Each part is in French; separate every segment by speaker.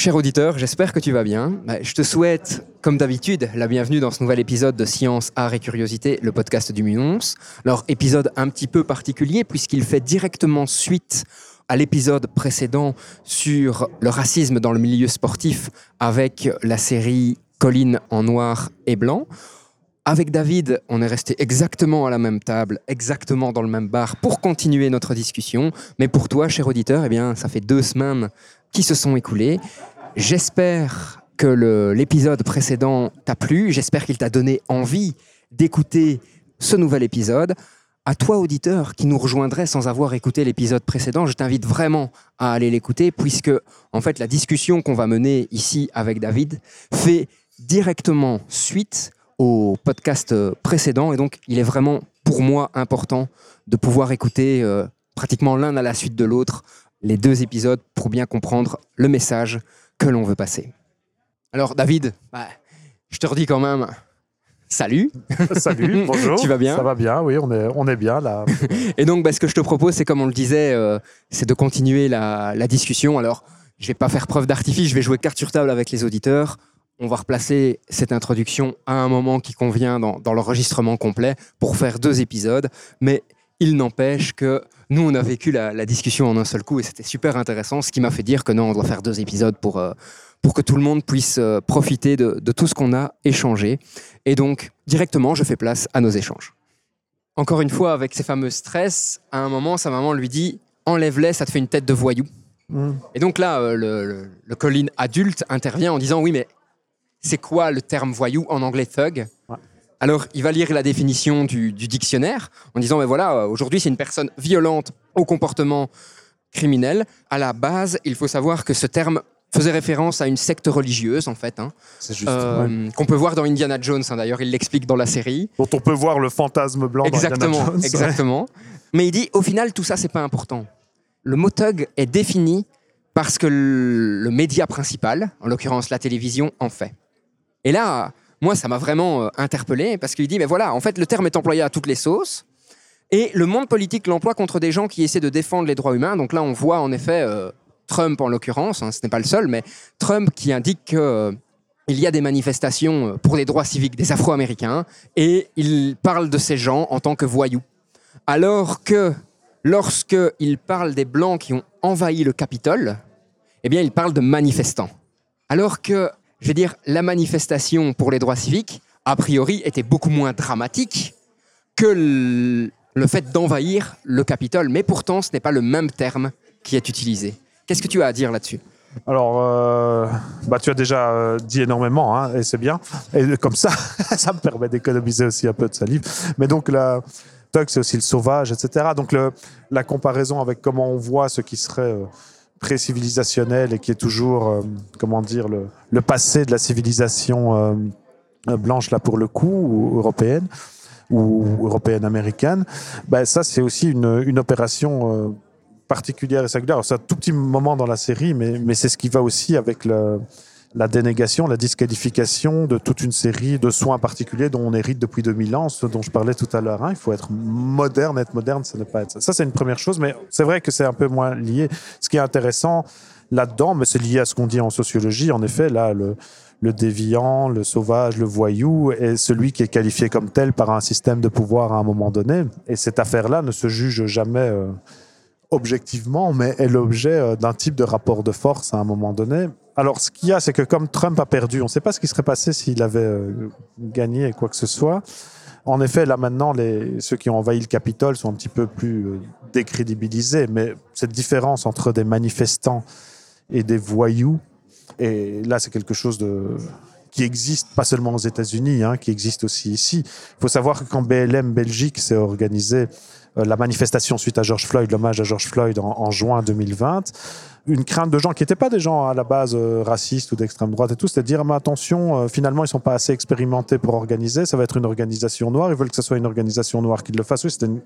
Speaker 1: Cher auditeur, j'espère que tu vas bien. Bah, Je te souhaite, comme d'habitude, la bienvenue dans ce nouvel épisode de Science, Art et Curiosité, le podcast du Munons. Alors, épisode un petit peu particulier puisqu'il fait directement suite à l'épisode précédent sur le racisme dans le milieu sportif avec la série Colline en noir et blanc. Avec David, on est resté exactement à la même table, exactement dans le même bar pour continuer notre discussion. Mais pour toi, cher auditeur, eh bien, ça fait deux semaines qui se sont écoulées. J'espère que l'épisode précédent t'a plu. J'espère qu'il t'a donné envie d'écouter ce nouvel épisode. À toi, auditeur, qui nous rejoindrait sans avoir écouté l'épisode précédent, je t'invite vraiment à aller l'écouter, puisque, en fait, la discussion qu'on va mener ici avec David fait directement suite au podcast précédent. Et donc, il est vraiment, pour moi, important de pouvoir écouter euh, pratiquement l'un à la suite de l'autre les deux épisodes pour bien comprendre le message que l'on veut passer. Alors, David, bah, je te redis quand même, salut.
Speaker 2: Salut, bonjour.
Speaker 1: Tu vas bien
Speaker 2: Ça va bien, oui, on est, on est bien là.
Speaker 1: Et donc, bah, ce que je te propose, c'est comme on le disait, euh, c'est de continuer la, la discussion. Alors, je vais pas faire preuve d'artifice, je vais jouer carte sur table avec les auditeurs. On va replacer cette introduction à un moment qui convient dans, dans l'enregistrement complet pour faire deux épisodes. Mais il n'empêche que nous, on a vécu la, la discussion en un seul coup et c'était super intéressant, ce qui m'a fait dire que non, on doit faire deux épisodes pour, euh, pour que tout le monde puisse euh, profiter de, de tout ce qu'on a échangé. Et donc, directement, je fais place à nos échanges. Encore une fois, avec ces fameux stress, à un moment, sa maman lui dit Enlève-les, ça te fait une tête de voyou.
Speaker 2: Mm.
Speaker 1: Et donc là, euh, le, le, le Colin adulte intervient en disant Oui, mais c'est quoi le terme voyou en anglais thug?
Speaker 2: Ouais.
Speaker 1: Alors, il va lire la définition du, du dictionnaire en disant Mais voilà, euh, aujourd'hui, c'est une personne violente au comportement criminel. À la base, il faut savoir que ce terme faisait référence à une secte religieuse, en fait, hein,
Speaker 2: C'est juste.
Speaker 1: euh, qu'on peut voir dans Indiana Jones. hein, D'ailleurs, il l'explique dans la série.
Speaker 2: Dont on peut voir le fantasme blanc
Speaker 1: Exactement,
Speaker 2: dans Indiana Jones.
Speaker 1: exactement. Mais il dit, au final, tout ça, c'est pas important. Le mot thug est défini parce que le, le média principal, en l'occurrence la télévision, en fait. Et là, moi, ça m'a vraiment euh, interpellé parce qu'il dit, mais voilà, en fait, le terme est employé à toutes les sauces. Et le monde politique l'emploie contre des gens qui essaient de défendre les droits humains. Donc là, on voit en effet euh, Trump en l'occurrence, hein, ce n'est pas le seul, mais Trump qui indique que euh, il y a des manifestations euh, pour les droits civiques des Afro-Américains et il parle de ces gens en tant que voyous. Alors que lorsque il parle des Blancs qui ont envahi le Capitole, eh bien, il parle de manifestants. Alors que, je veux dire, la manifestation pour les droits civiques, a priori, était beaucoup moins dramatique que le, fait d'envahir le Capitole. Mais pourtant, ce n'est pas le même terme qui est utilisé. Qu'est-ce que tu as à dire là-dessus?
Speaker 2: Alors, euh, bah, tu as déjà euh, dit énormément, hein, et c'est bien. Et comme ça, ça me permet d'économiser aussi un peu de salive. Mais donc, la thug, c'est aussi le sauvage, etc. Donc, la comparaison avec comment on voit ce qui serait euh, pré-civilisationnel et qui est toujours, euh, comment dire, le, passé de la civilisation euh, blanche, là, pour le coup, ou européenne, ou européenne-américaine, bah, ça, c'est aussi une, opération euh, particulière et singulière. C'est un tout petit moment dans la série, mais, mais c'est ce qui va aussi avec le- la dénégation, la disqualification de toute une série de soins particuliers dont on hérite depuis 2000 ans, ce dont je parlais tout à l'heure. hein. Il faut être moderne, être moderne, ça ne pas être ça. Ça, c'est une première chose, mais c'est vrai que c'est un peu moins lié. Ce qui est intéressant là-dedans, mais c'est lié à ce qu'on dit en sociologie, en effet, là, le, déviant, le sauvage, le voyou est celui qui est qualifié comme tel par un système de pouvoir à un moment donné. Et cette affaire-là ne se juge jamais euh, objectivement, mais est l'objet euh, d'un type de rapport de force à un moment donné. Alors, ce qu'il y a, c'est que comme Trump a perdu, on ne sait pas ce qui serait passé s'il avait euh, gagné quoi que ce soit. En effet, là maintenant, ceux qui ont envahi le Capitole sont un petit peu plus euh, décrédibilisés, mais cette différence entre des manifestants et des voyous, et là, c'est quelque chose de, qui existe pas seulement aux États-Unis, hein, qui existe aussi ici. Il faut savoir que quand BLM Belgique s'est organisé la manifestation suite à George Floyd, l'hommage à George Floyd en, en juin 2020, une crainte de gens qui n'étaient pas des gens à la base euh, racistes ou d'extrême droite et tout, c'était de dire mais attention, euh, finalement ils sont pas assez expérimentés pour organiser, ça va être une organisation noire, ils veulent que ce soit une organisation noire qui le fasse. Oui, c'était une-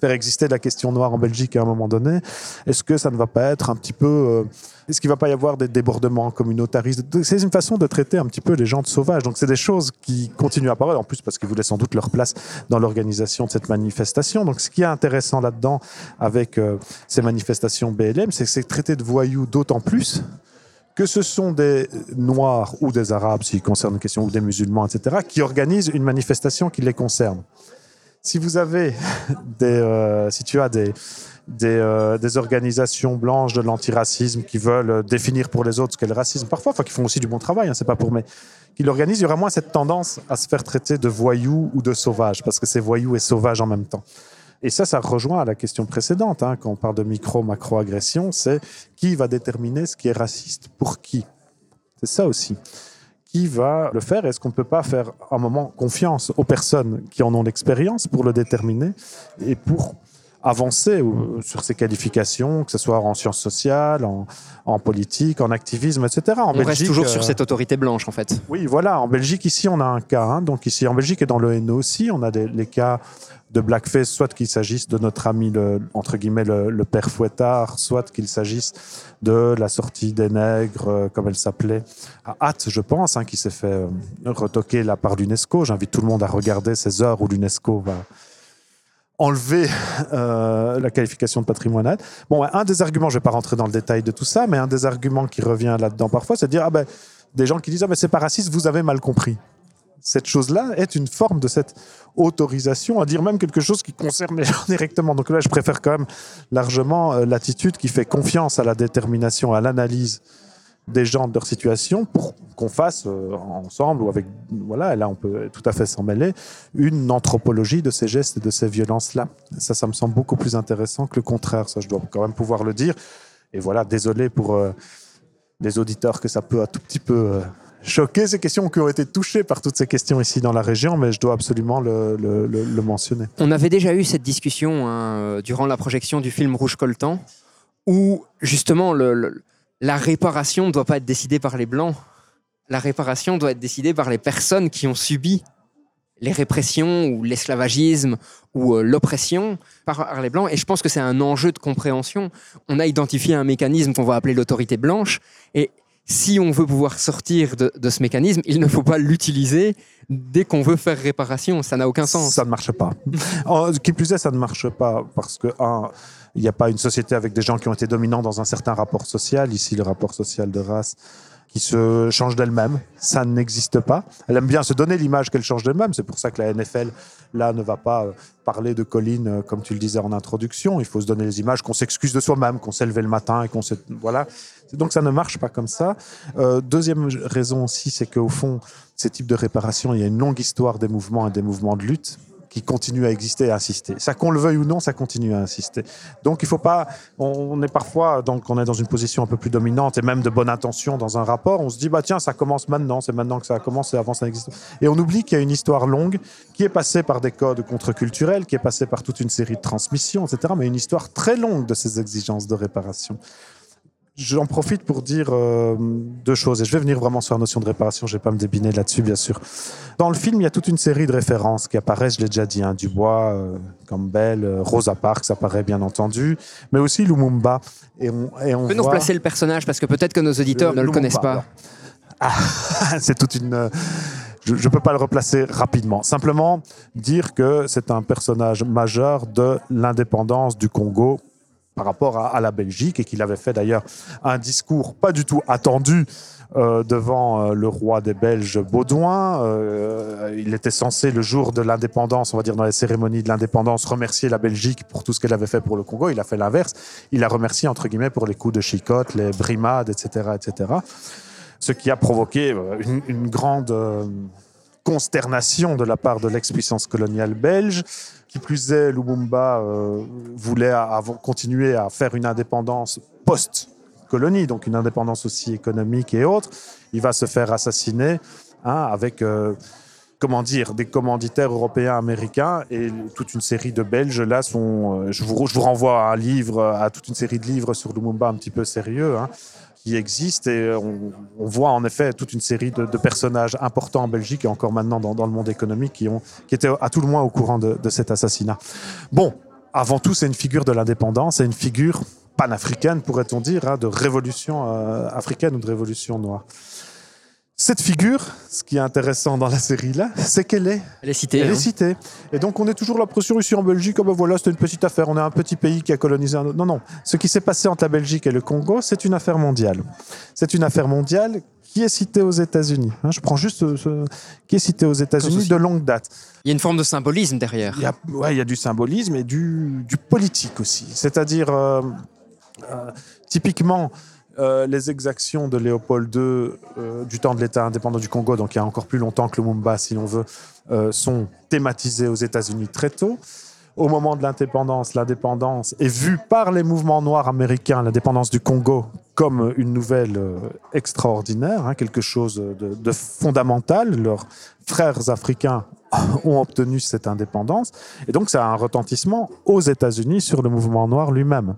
Speaker 2: faire exister la question noire en Belgique à un moment donné. Est-ce que ça ne va pas être un petit peu, euh, est-ce qu'il va pas y avoir des débordements communautaristes? C'est une façon de traiter un petit peu les gens de sauvages. Donc c'est des choses qui continuent à apparaître, en plus parce qu'ils voulaient sans doute leur place dans l'organisation de cette manifestation. Donc ce qui est intéressant là-dedans avec ces manifestations BLM, c'est que c'est traité de d'autant plus que ce sont des Noirs ou des Arabes, s'il concerne une question, ou des musulmans, etc., qui organisent une manifestation qui les concerne. Si vous avez des, euh, si tu as des, euh, des organisations blanches de l'antiracisme qui veulent définir pour les autres ce qu'est le racisme, parfois, enfin, qui font aussi du bon travail, hein, c'est pas pour mais qui l'organisent, il y aura moins cette tendance à se faire traiter de voyous ou de sauvages, parce que c'est voyous et sauvages en même temps. Et ça, ça rejoint à la question précédente, hein, quand on parle de micro-macro-agression, c'est qui va déterminer ce qui est raciste pour qui? C'est ça aussi. Qui va le faire? Est-ce qu'on ne peut pas faire un moment confiance aux personnes qui en ont l'expérience pour le déterminer et pour avancer euh, sur ces qualifications, que ce soit en sciences sociales, en, en politique, en activisme, etc. En
Speaker 1: On reste toujours sur
Speaker 2: euh,
Speaker 1: cette autorité blanche, en fait.
Speaker 2: oui, voilà. En Belgique, ici, on a un cas. hein. Donc ici, en Belgique et dans le Hainaut aussi, on a des, les cas de blackface, soit qu'il s'agisse de notre ami, le, entre guillemets, le, le père Fouettard, soit qu'il s'agisse de la sortie des nègres, euh, comme elle s'appelait, à Hâte, je pense, hein, qui s'est fait euh, retoquer là par l'UNESCO. J'invite tout le monde à regarder ces heures où l'UNESCO va enlever euh, la qualification de patrimoine. Bon, un des arguments, je ne vais pas rentrer dans le détail de tout ça, mais un des arguments qui revient là-dedans parfois, c'est de dire, ah ben, des gens qui disent, ah ben, c'est pas raciste, vous avez mal compris cette chose-là est une forme de cette autorisation à dire même quelque chose qui concerne les gens directement. Donc là, je préfère quand même largement euh, l'attitude qui fait confiance à la détermination, à l'analyse des gens de leur situation pour qu'on fasse euh, ensemble ou avec voilà là on peut tout à fait s'en mêler une anthropologie de ces gestes et de ces violences là ça ça me semble beaucoup plus intéressant que le contraire ça je dois quand même pouvoir le dire et voilà désolé pour euh, les auditeurs que ça peut un tout petit peu euh, choquer ces questions qui ont été touchées par toutes ces questions ici dans la région, mais je dois absolument le, mentionner.
Speaker 1: On avait déjà eu cette discussion hein, durant la projection du film Rouge Coltan, où justement le- la réparation ne doit pas être décidée par les Blancs. La réparation doit être décidée par les personnes qui ont subi les répressions ou l'esclavagisme ou euh, l'oppression par, les Blancs. Et je pense que c'est un enjeu de compréhension. On a identifié un mécanisme qu'on va appeler l'autorité blanche. Et si on veut pouvoir sortir de, ce mécanisme, il ne faut pas l'utiliser dès qu'on veut faire réparation. Ça n'a aucun sens.
Speaker 2: Ça ne marche pas. Qui plus est, ça ne marche pas parce que, il n'y a pas une société avec des gens qui ont été dominants dans un certain rapport social, ici le rapport social de race, qui se change d'elle-même. Ça n'existe pas. Elle aime bien se donner l'image qu'elle change d'elle-même. C'est pour ça que la NFL, là, ne va pas euh, parler de Colline, euh, comme tu le disais en introduction. Il faut se donner les images qu'on s'excuse de soi-même, qu'on s'est levé le matin et qu'on s'est... Voilà. Donc ça ne marche pas comme ça. Euh, deuxième raison aussi, c'est qu'au fond, ces types de réparations, il y a une longue histoire des mouvements et des mouvements de lutte qui continuent à exister et à insister. Ça qu'on le veuille ou non, ça continue à insister. Donc il faut pas. On, on est parfois donc on est dans une position un peu plus dominante et même de bonne intention dans un rapport. On se dit bah tiens ça commence maintenant, c'est maintenant que ça commence et avant ça n'existe. Et on oublie qu'il y a une histoire longue qui est passée par des codes contre-culturels, qui est passée par toute une série de transmissions, etc. Mais une histoire très longue de ces exigences de réparation. J'en profite pour dire euh, deux choses, et je vais venir vraiment sur la notion de réparation, je ne vais pas me débiner là-dessus, bien sûr. Dans le film, il y a toute une série de références qui apparaissent, je l'ai déjà dit, hein, Dubois, euh, Campbell, euh, Rosa Parks apparaît bien entendu, mais aussi Lumumba. Et on, et on
Speaker 1: Tu peux nous
Speaker 2: voit-
Speaker 1: replacer le personnage parce que peut-être que nos auditeurs ne le
Speaker 2: Lumumba,
Speaker 1: connaissent pas.
Speaker 2: Ah, c'est toute une. Je ne peux pas le replacer rapidement. Simplement dire que c'est un personnage majeur de l'indépendance du Congo par rapport à, la Belgique et qu'il avait fait d'ailleurs un discours pas du tout attendu euh, devant euh, le roi des Belges Baudouin. Euh, il était censé, le jour de l'indépendance, on va dire dans les cérémonies de l'indépendance, remercier la Belgique pour tout ce qu'elle avait fait pour le Congo. Il a fait l'inverse. Il a remercié, entre guillemets, pour les coups de chicotte, les brimades, etc. etc. Ce qui a provoqué une, grande consternation de la part de l'ex-puissance coloniale belge. Qui plus est, Lumumba euh, voulait continuer à faire une indépendance post-colonie, donc une indépendance aussi économique et autres. Il va se faire assassiner hein, avec euh, comment dire, des commanditaires européens, américains, et toute une série de Belges, là, sont... euh, je, vous, je vous renvoie à un livre, à toute une série de livres sur Lumumba un petit peu sérieux, hein, qui existent, et on, on voit en effet toute une série de, personnages importants en Belgique, et encore maintenant dans, le monde économique, qui, ont, qui étaient à tout le moins au courant de, de cet assassinat. Bon, avant tout, c'est une figure de l'indépendance, c'est une figure panafricaine, pourrait-on dire, hein, de révolution euh, africaine ou de révolution noire. Cette figure, ce qui est intéressant dans la série là, c'est qu'elle est,
Speaker 1: Elle est citée.
Speaker 2: elle
Speaker 1: hein.
Speaker 2: est citée. Et donc on est toujours l'impression ici en Belgique, oh ben voilà, c'est une petite affaire, on est un petit pays qui a colonisé un autre. Non, non, ce qui s'est passé entre la Belgique et le Congo, c'est une affaire mondiale. C'est une affaire mondiale qui est citée aux États-Unis. Hein, je prends juste ce, ce- qui est citée aux États-Unis de longue date.
Speaker 1: Il y a une forme de symbolisme derrière.
Speaker 2: Il y a, ouais, il y a du symbolisme et du, du politique aussi. C'est-à-dire, euh, euh, typiquement, euh, les exactions de Léopold II euh, du temps de l'État indépendant du Congo, donc il y a encore plus longtemps que Lumumba, si l'on veut, euh, sont thématisées aux États-Unis très tôt. Au moment de l'indépendance, l'indépendance est vue par les mouvements noirs américains, l'indépendance du Congo, comme une nouvelle extraordinaire, hein, quelque chose de fondamental. Leurs frères africains ont obtenu cette indépendance. Et donc, ça a un retentissement aux États-Unis sur le mouvement noir lui-même.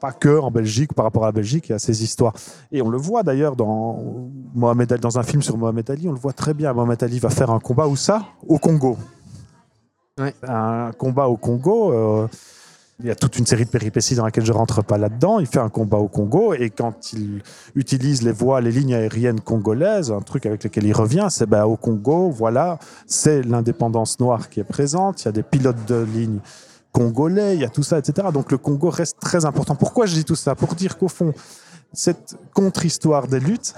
Speaker 2: Pas que en Belgique, par rapport à la Belgique, y a ces histoires. Et on le voit d'ailleurs dans, Mohamed Ali, dans un film sur Mohamed Ali, on le voit très bien. Mohamed Ali va faire un combat où ça Au Congo.
Speaker 1: Ouais.
Speaker 2: Un combat au Congo. euh, il y a toute une série de péripéties dans laquelle je rentre pas là-dedans. Il fait un combat au Congo et quand il utilise les voies, les lignes aériennes congolaises, un truc avec lequel il revient, c'est ben, au Congo, voilà, c'est l'indépendance noire qui est présente. Il y a des pilotes de ligne congolais, il y a tout ça, etc. Donc le Congo reste très important. Pourquoi je dis tout ça? Pour dire qu'au fond, cette contre-histoire des luttes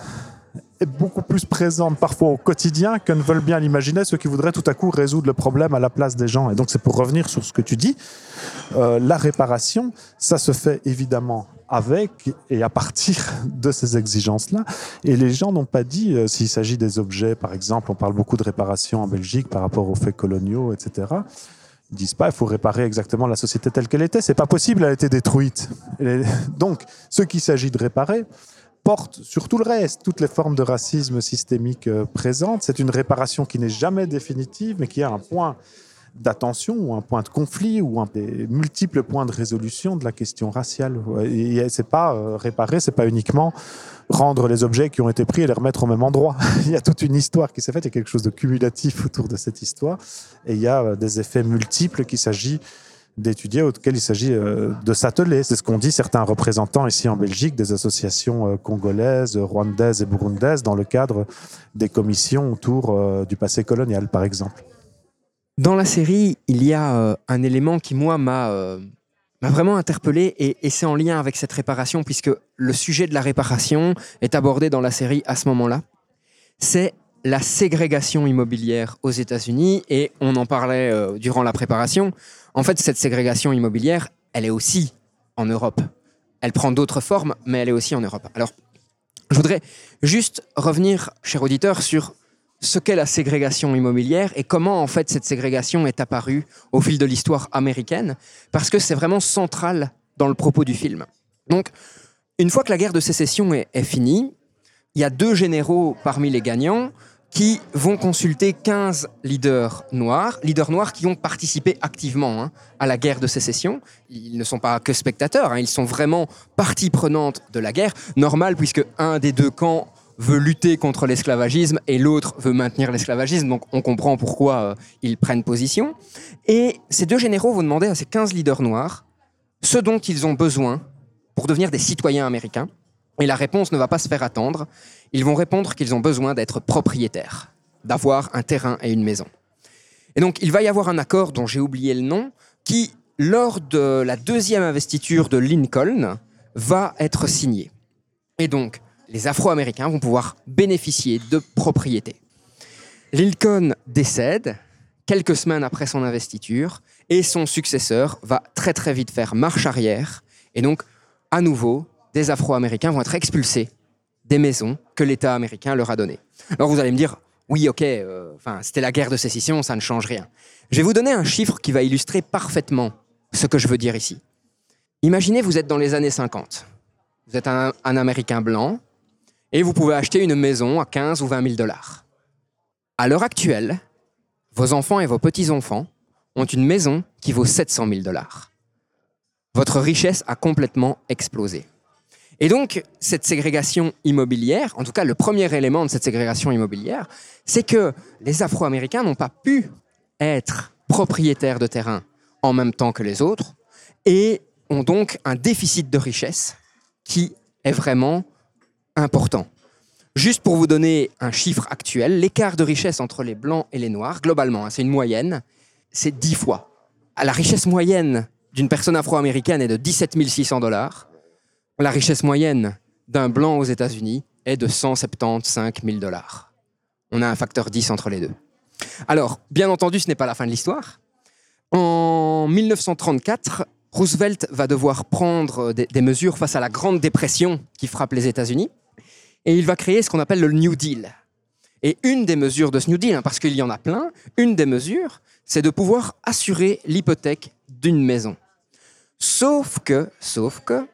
Speaker 2: est beaucoup plus présente parfois au quotidien que ne veulent bien l'imaginer ceux qui voudraient tout à coup résoudre le problème à la place des gens. Et donc c'est pour revenir sur ce que tu dis, euh, la réparation, ça se fait évidemment avec et à partir de ces exigences-là. Et les gens n'ont pas dit, euh, s'il s'agit des objets, par exemple, on parle beaucoup de réparation en Belgique par rapport aux faits coloniaux, etc. Ils disent pas, il faut réparer exactement la société telle qu'elle était. C'est pas possible, elle a été détruite. Donc, ce qu'il s'agit de réparer porte sur tout le reste, toutes les formes de racisme systémique euh, présentes. C'est une réparation qui n'est jamais définitive, mais qui a un point d'attention ou un point de conflit ou un des multiples points de résolution de la question raciale. Et c'est pas euh, réparer, c'est pas uniquement rendre les objets qui ont été pris et les remettre au même endroit. il y a toute une histoire qui s'est faite, il y a quelque chose de cumulatif autour de cette histoire, et il y a euh, des effets multiples qu'il s'agit d'étudier, auxquels il s'agit euh, de s'atteler. C'est ce qu'ont dit certains représentants ici en Belgique des associations euh, congolaises, rwandaises et burundaises dans le cadre des commissions autour du passé colonial, par exemple.
Speaker 1: Dans la série, il y a euh, un élément qui, moi, m'a euh, vraiment interpellé et, et c'est en lien avec cette réparation, puisque le sujet de la réparation est abordé dans la série à ce moment-là. C'est la ségrégation immobilière aux États-Unis et on en parlait euh, durant la préparation. En fait, cette ségrégation immobilière, elle est aussi en Europe. Elle prend d'autres formes, mais elle est aussi en Europe. Alors, je voudrais juste revenir, cher auditeur, sur ce qu'est la ségrégation immobilière et comment en fait cette ségrégation est apparue au fil de l'histoire américaine, parce que c'est vraiment central dans le propos du film. Donc, une fois que la guerre de sécession est, finie, il y a deux généraux parmi les gagnants qui vont consulter 15 leaders noirs, leaders noirs qui ont participé activement hein, à la guerre de sécession. Ils ne sont pas que spectateurs, hein, ils sont vraiment partie prenante de la guerre. Normal, puisque un des deux camps veut lutter contre l'esclavagisme et l'autre veut maintenir l'esclavagisme, donc on comprend pourquoi euh, ils prennent position. Et ces deux généraux vont demander à ces 15 leaders noirs ce dont ils ont besoin pour devenir des citoyens américains. Et la réponse ne va pas se faire attendre. Ils vont répondre qu'ils ont besoin d'être propriétaires, d'avoir un terrain et une maison. Et donc, il va y avoir un accord dont j'ai oublié le nom, qui, lors de la deuxième investiture de Lincoln, va être signé. Et donc, les Afro-Américains vont pouvoir bénéficier de propriété. Lincoln décède quelques semaines après son investiture et son successeur va très très vite faire marche arrière. Et donc, à nouveau, des Afro-Américains vont être expulsés des maisons que l'État américain leur a données. Alors vous allez me dire, oui, ok, euh, enfin, c'était la guerre de sécession, ça ne change rien. Je vais vous donner un chiffre qui va illustrer parfaitement ce que je veux dire ici. Imaginez, vous êtes dans les années 50. Vous êtes un Américain blanc et vous pouvez acheter une maison à 15 ou 20 000 dollars. À l'heure actuelle, vos enfants et vos petits-enfants ont une maison qui vaut 700 000 dollars. Votre richesse a complètement explosé. Et donc, cette ségrégation immobilière, en tout cas le premier élément de cette ségrégation immobilière, c'est que les Afro-Américains n'ont pas pu être propriétaires de terrain en même temps que les autres et ont donc un déficit de richesse qui est vraiment important. Juste pour vous donner un chiffre actuel, l'écart de richesse entre les blancs et les noirs, globalement, hein, c'est une moyenne, c'est 10 fois. La richesse moyenne d'une personne afro-américaine est de 17 600 dollars. La richesse moyenne d'un blanc aux États-Unis est de 175 000 dollars. On a un facteur 10 entre les deux. Alors, bien entendu, ce n'est pas la fin de l'histoire. En 1934, Roosevelt va devoir prendre des, des, mesures face à la Grande Dépression qui frappe les États-Unis. Et il va créer ce qu'on appelle le New Deal. Et une des mesures de ce New Deal, hein, parce qu'il y en a plein, une des mesures, c'est de pouvoir assurer l'hypothèque d'une maison. Sauf que, sauf que,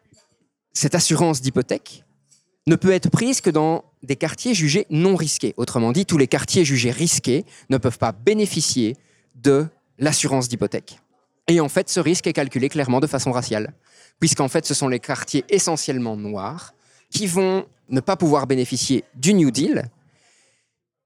Speaker 1: cette assurance d'hypothèque ne peut être prise que dans des quartiers jugés non risqués. Autrement dit, tous les quartiers jugés risqués ne peuvent pas bénéficier de l'assurance d'hypothèque. Et en fait, ce risque est calculé clairement de façon raciale, puisqu'en fait, ce sont les quartiers essentiellement noirs qui vont ne pas pouvoir bénéficier du New Deal.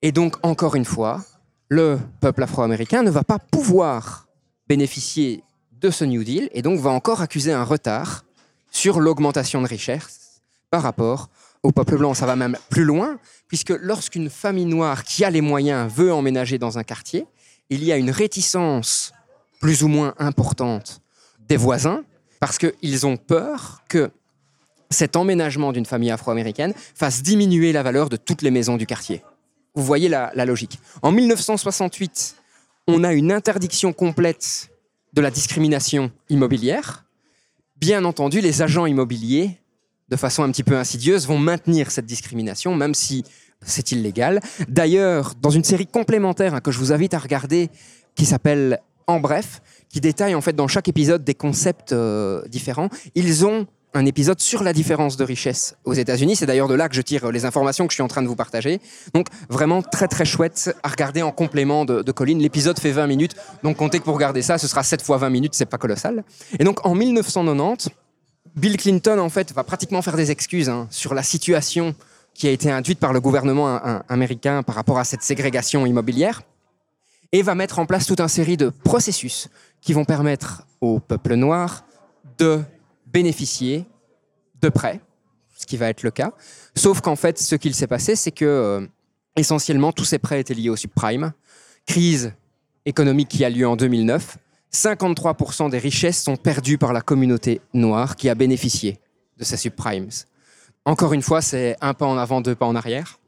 Speaker 1: Et donc, encore une fois, le peuple afro-américain ne va pas pouvoir bénéficier de ce New Deal et donc va encore accuser un retard sur l'augmentation de richesse par rapport au peuple blanc. Ça va même plus loin, puisque lorsqu'une famille noire qui a les moyens veut emménager dans un quartier, il y a une réticence plus ou moins importante des voisins, parce qu'ils ont peur que cet emménagement d'une famille afro-américaine fasse diminuer la valeur de toutes les maisons du quartier. Vous voyez la, la logique. En 1968, on a une interdiction complète de la discrimination immobilière. Bien entendu, les agents immobiliers, de façon un petit peu insidieuse, vont maintenir cette discrimination, même si c'est illégal. D'ailleurs, dans une série complémentaire hein, que je vous invite à regarder, qui s'appelle En bref, qui détaille en fait dans chaque épisode des concepts euh, différents, ils ont un épisode sur la différence de richesse aux États-Unis. C'est d'ailleurs de là que je tire les informations que je suis en train de vous partager. Donc vraiment très très chouette à regarder en complément de, de Colline. L'épisode fait 20 minutes, donc comptez que pour regarder ça, ce sera 7 fois 20 minutes, c'est pas colossal. Et donc en 1990, Bill Clinton en fait va pratiquement faire des excuses hein, sur la situation qui a été induite par le gouvernement américain par rapport à cette ségrégation immobilière et va mettre en place toute une série de processus qui vont permettre au peuple noir de bénéficier de prêts, ce qui va être le cas. Sauf qu'en fait, ce qu'il s'est passé, c'est que euh, essentiellement tous ces prêts étaient liés au subprime. Crise économique qui a lieu en 2009. 53% des richesses sont perdues par la communauté noire qui a bénéficié de ces subprimes. Encore une fois, c'est un pas en avant, deux pas en arrière.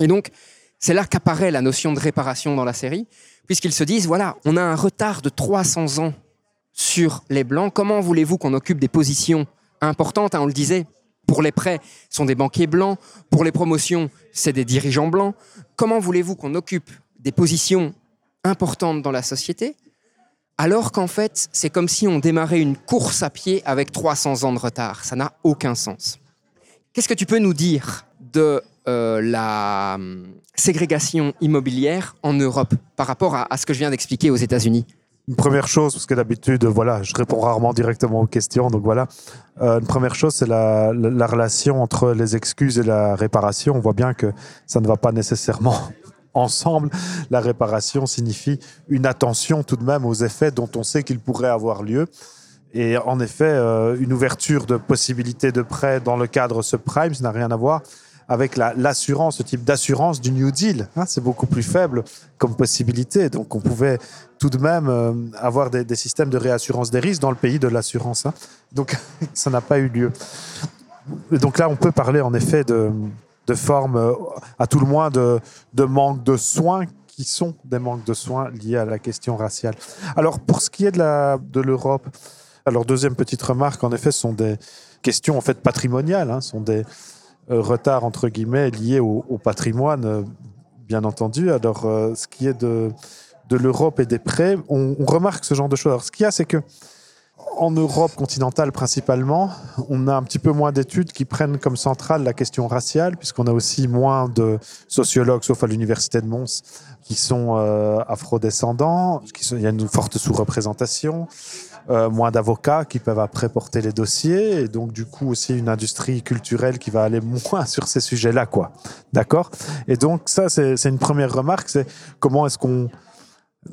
Speaker 1: Et donc, c'est là qu'apparaît la notion de réparation dans la série, puisqu'ils se disent, voilà, on a un retard de 300 ans sur les blancs. Comment voulez-vous qu'on occupe des positions importantes hein, On le disait, pour les prêts, ce sont des banquiers blancs. Pour les promotions, c'est des dirigeants blancs. Comment voulez-vous qu'on occupe des positions importantes dans la société alors qu'en fait, c'est comme si on démarrait une course à pied avec 300 ans de retard? Ça n'a aucun sens. Qu'est-ce que tu peux nous dire de euh, la hum, ségrégation immobilière en Europe par rapport à, à ce que je viens d'expliquer aux États-Unis?
Speaker 2: Une première chose, parce que d'habitude, voilà, je réponds rarement directement aux questions, donc voilà. Euh, une première chose, c'est la, la, la relation entre les excuses et la réparation. On voit bien que ça ne va pas nécessairement ensemble. La réparation signifie une attention tout de même aux effets dont on sait qu'ils pourraient avoir lieu. Et en effet, euh, une ouverture de possibilités de prêt dans le cadre subprime, ça n'a rien à voir avec l'assurance, ce type d'assurance du New Deal. Hein, c'est beaucoup plus faible comme possibilité. Donc on pouvait tout de même euh, avoir des, systèmes de réassurance des risques dans le pays de l'assurance. Hein. Donc ça n'a pas eu lieu. Donc là, on peut parler en effet de, de formes, euh, à tout le moins, de, de manque de soins qui sont des manques de soins liés à la question raciale. Alors pour ce qui est de l'Europe, alors deuxième petite remarque, en effet, ce sont des questions en fait patrimoniales, hein, sont des euh, retards entre guillemets liés au, patrimoine, euh, bien entendu. Alors euh, ce qui est de, de l'Europe et des prêts, on, on, remarque ce genre de choses. Alors ce qu'il y a, c'est que en Europe continentale principalement, on a un petit peu moins d'études qui prennent comme centrale la question raciale, puisqu'on a aussi moins de sociologues, sauf à l'université de Mons, qui sont euh, afrodescendants. Qui sont, il y a une forte sous-représentation. Euh, moins d'avocats qui peuvent après porter les dossiers et donc du coup aussi une industrie culturelle qui va aller moins sur ces sujets-là quoi d'accord? Et donc ça c'est une première remarque c'est comment est-ce qu'on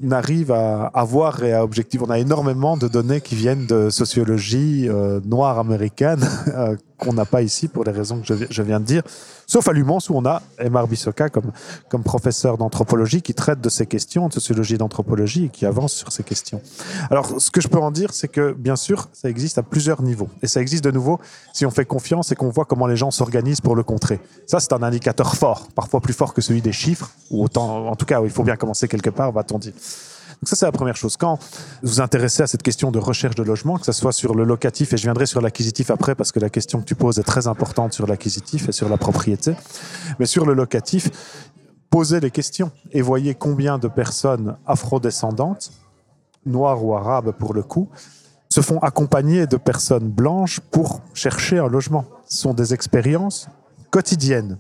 Speaker 2: arrive à avoir et à objectif? On a énormément de données qui viennent de sociologie euh, noire américaine euh, qu'on n'a pas ici pour les raisons que je viens de dire. Sauf à Lumans où on a Emar Bissoka comme, comme professeur d'anthropologie qui traite de ces questions, de sociologie d'anthropologie et qui avance sur ces questions. Alors, ce que je peux en dire, c'est que, bien sûr, ça existe à plusieurs niveaux. Et ça existe de nouveau si on fait confiance et qu'on voit comment les gens s'organisent pour le contrer. Ça, c'est un indicateur fort, parfois plus fort que celui des chiffres, ou autant, en tout cas, il faut bien commencer quelque part, va-t-on dire. Donc ça, c'est la première chose. Quand vous vous intéressez à cette question de recherche de logement, que ce soit sur le locatif, et je viendrai sur l'acquisitif après, parce que la question que tu poses est très importante sur l'acquisitif et sur la propriété, mais sur le locatif, posez les questions et voyez combien de personnes afrodescendantes, noires ou arabes pour le coup, se font accompagner de personnes blanches pour chercher un logement. Ce sont des expériences quotidiennes.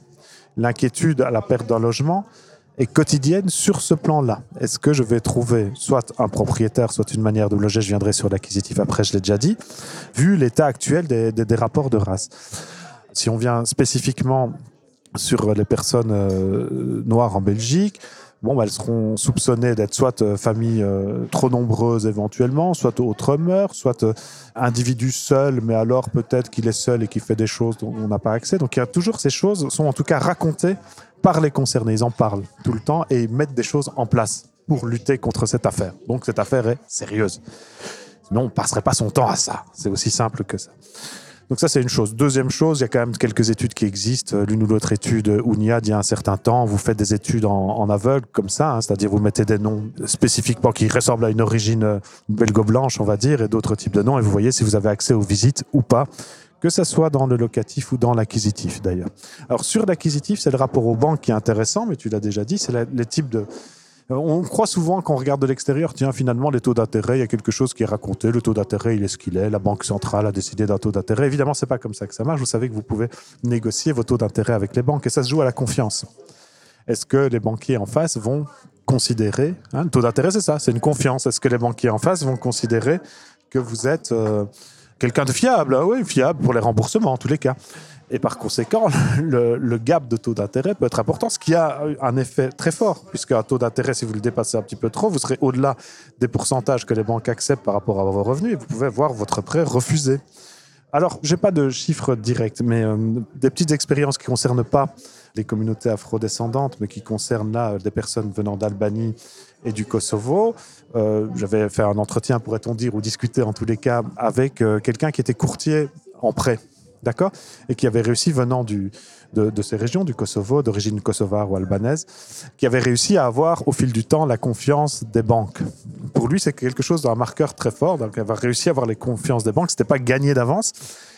Speaker 2: L'inquiétude à la perte d'un logement est quotidienne sur ce plan-là. Est-ce que je vais trouver soit un propriétaire, soit une manière de loger, je viendrai sur l'acquisitif après, je l'ai déjà dit, vu l'état actuel des rapports de race. Si on vient spécifiquement sur les personnes euh, noires en Belgique, bon, bah, elles seront soupçonnées d'être soit euh, familles euh, trop nombreuses éventuellement, soit autres mœurs, soit euh, individu seul, mais alors peut-être qu'il est seul et qu'il fait des choses dont on n'a pas accès. Donc il y a toujours ces choses, sont en tout cas racontées par les concernés. Ils en parlent tout le temps et ils mettent des choses en place pour lutter contre cette affaire. Donc cette affaire est sérieuse. Sinon, on ne passerait pas son temps à ça. C'est aussi simple que ça. Donc ça, c'est une chose. Deuxième chose, il y a quand même quelques études qui existent. L'une ou l'autre étude UNIAD, il y a un certain temps, vous faites des études en, en aveugle, comme ça, hein, c'est-à-dire vous mettez des noms spécifiquement qui ressemblent à une origine euh, belgo-blanche, on va dire, et d'autres types de noms, et vous voyez si vous avez accès aux visites ou pas, que ce soit dans le locatif ou dans l'acquisitif, d'ailleurs. Alors sur l'acquisitif, c'est le rapport aux banques qui est intéressant, mais tu l'as déjà dit, c'est les types de... Euh, On croit souvent quand on regarde de l'extérieur, tiens, finalement, les taux d'intérêt, il y a quelque chose qui est raconté. Le taux d'intérêt, il est ce qu'il est. La Banque centrale a décidé d'un taux d'intérêt. Évidemment, c'est pas comme ça que ça marche. Vous savez que vous pouvez négocier vos taux d'intérêt avec les banques et ça se joue à la confiance. Est-ce que les banquiers en face vont considérer, hein, le taux d'intérêt, c'est ça, c'est une confiance. Est-ce que les banquiers en face vont considérer que vous êtes euh, quelqu'un de fiable Ah Oui, fiable pour les remboursements, en tous les cas. Et par conséquent, le, le gap de taux d'intérêt peut être important, ce qui a un effet très fort, puisque un taux d'intérêt, si vous le dépassez un petit peu trop, vous serez au-delà des pourcentages que les banques acceptent par rapport à vos revenus et vous pouvez voir votre prêt refusé. Alors, j'ai pas de chiffres directs, mais euh, des petites expériences qui concernent pas les communautés afrodescendantes, mais qui concernent là des personnes venant d'Albanie et du Kosovo. Euh, J'avais fait un entretien, pourrait-on dire, ou discuter en tous les cas, avec euh, quelqu'un qui était courtier en prêt, d'accord Et qui avait réussi, venant de, ces régions, du Kosovo, d'origine kosovare ou albanaise, qui avait réussi à avoir au fil du temps la confiance des banques. Pour lui, c'est quelque chose d'un marqueur très fort, donc avoir réussi à avoir les confiances des banques, c'était pas gagné d'avance.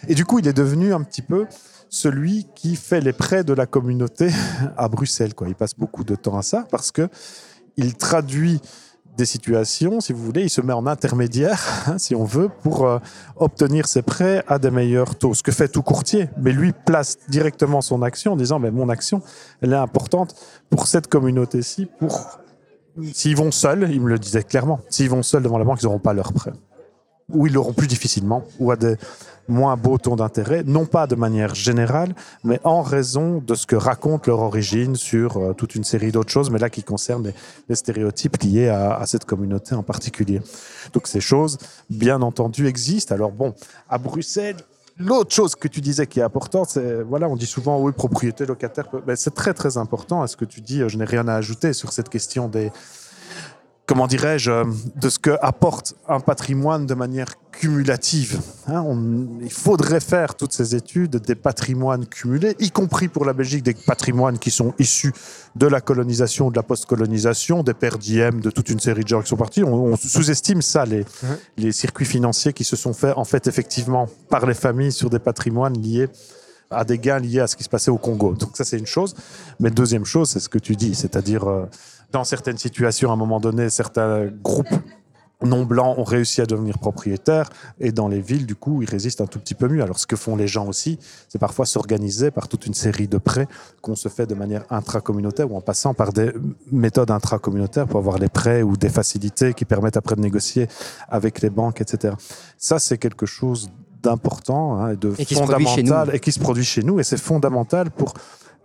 Speaker 2: Et du coup, il est devenu un petit peu celui qui fait les prêts de la communauté à Bruxelles. Il passe beaucoup de temps à ça parce que il traduit des situations, si vous voulez, il se met en intermédiaire, hein, si on veut, pour euh, obtenir ses prêts à des meilleurs taux. Ce que fait tout courtier, mais lui place directement son action en disant, mais mon action, elle est importante pour cette communauté-ci, pour s'ils vont seuls, il me le disait clairement, s'ils vont seuls devant la banque, ils n'auront pas leur prêt. Ou ils l'auront plus difficilement, ou à des moins beaux taux d'intérêt, non pas de manière générale, mais en raison de ce que raconte leur origine sur euh, toute une série d'autres choses, mais là qui concernent les, stéréotypes liés à, à cette communauté en particulier. Donc ces choses, bien entendu, existent. Alors bon, à Bruxelles, L'autre chose que tu disais qui est importante, c'est, voilà, on dit souvent, oui, propriété, locataire, ben, c'est très très important. Est-ce que tu dis, euh, je n'ai rien à ajouter sur cette question des, comment dirais-je, de ce que apporte un patrimoine de manière cumulative. Hein, on- il faudrait faire toutes ces études des patrimoines cumulés, y compris pour la Belgique, des patrimoines qui sont issus de la colonisation, de la post-colonisation, des pères diem, de toute une série de gens qui sont partis. On, on sous-estime ça, les, les circuits financiers qui se sont faits, en fait, effectivement, par les familles sur des patrimoines liés à des gains liés à ce qui se passait au Congo. Donc ça, c'est une chose. Mais deuxième chose, c'est ce que tu dis, c'est-à-dire, euh, dans certaines situations, à un moment donné, certains groupes non blancs ont réussi à devenir propriétaires et dans les villes, du coup, ils résistent un tout petit peu mieux. Alors, ce que font les gens aussi, c'est parfois s'organiser par toute une série de prêts qu'on se fait de manière intracommunautaire ou en passant par des méthodes intracommunautaires pour avoir les prêts ou des facilités qui permettent après de négocier avec les banques, etc. Ça, c'est quelque chose d'important hein, et de
Speaker 1: Et
Speaker 2: fondamental et qui se produit chez nous et c'est fondamental pour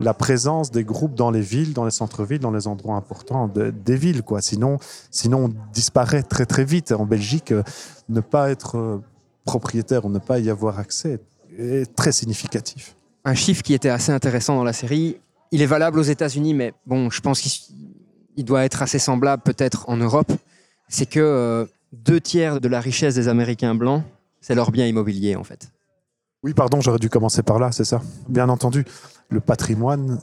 Speaker 2: la présence des groupes dans les villes, dans les centres-villes, dans les endroits importants de- des villes. Quoi. Sinon, sinon, on disparaît très très vite. En Belgique, euh, ne pas être euh, propriétaire ou ne pas y avoir accès est très significatif.
Speaker 1: Un chiffre qui était assez intéressant dans la série, il est valable aux États-Unis, mais bon, je pense qu'il il doit être assez semblable peut-être en Europe, c'est que euh, deux tiers de la richesse des Américains blancs, c'est leur bien immobilier en fait.
Speaker 2: Oui, pardon, j'aurais dû commencer par là, c'est ça? Bien entendu, le patrimoine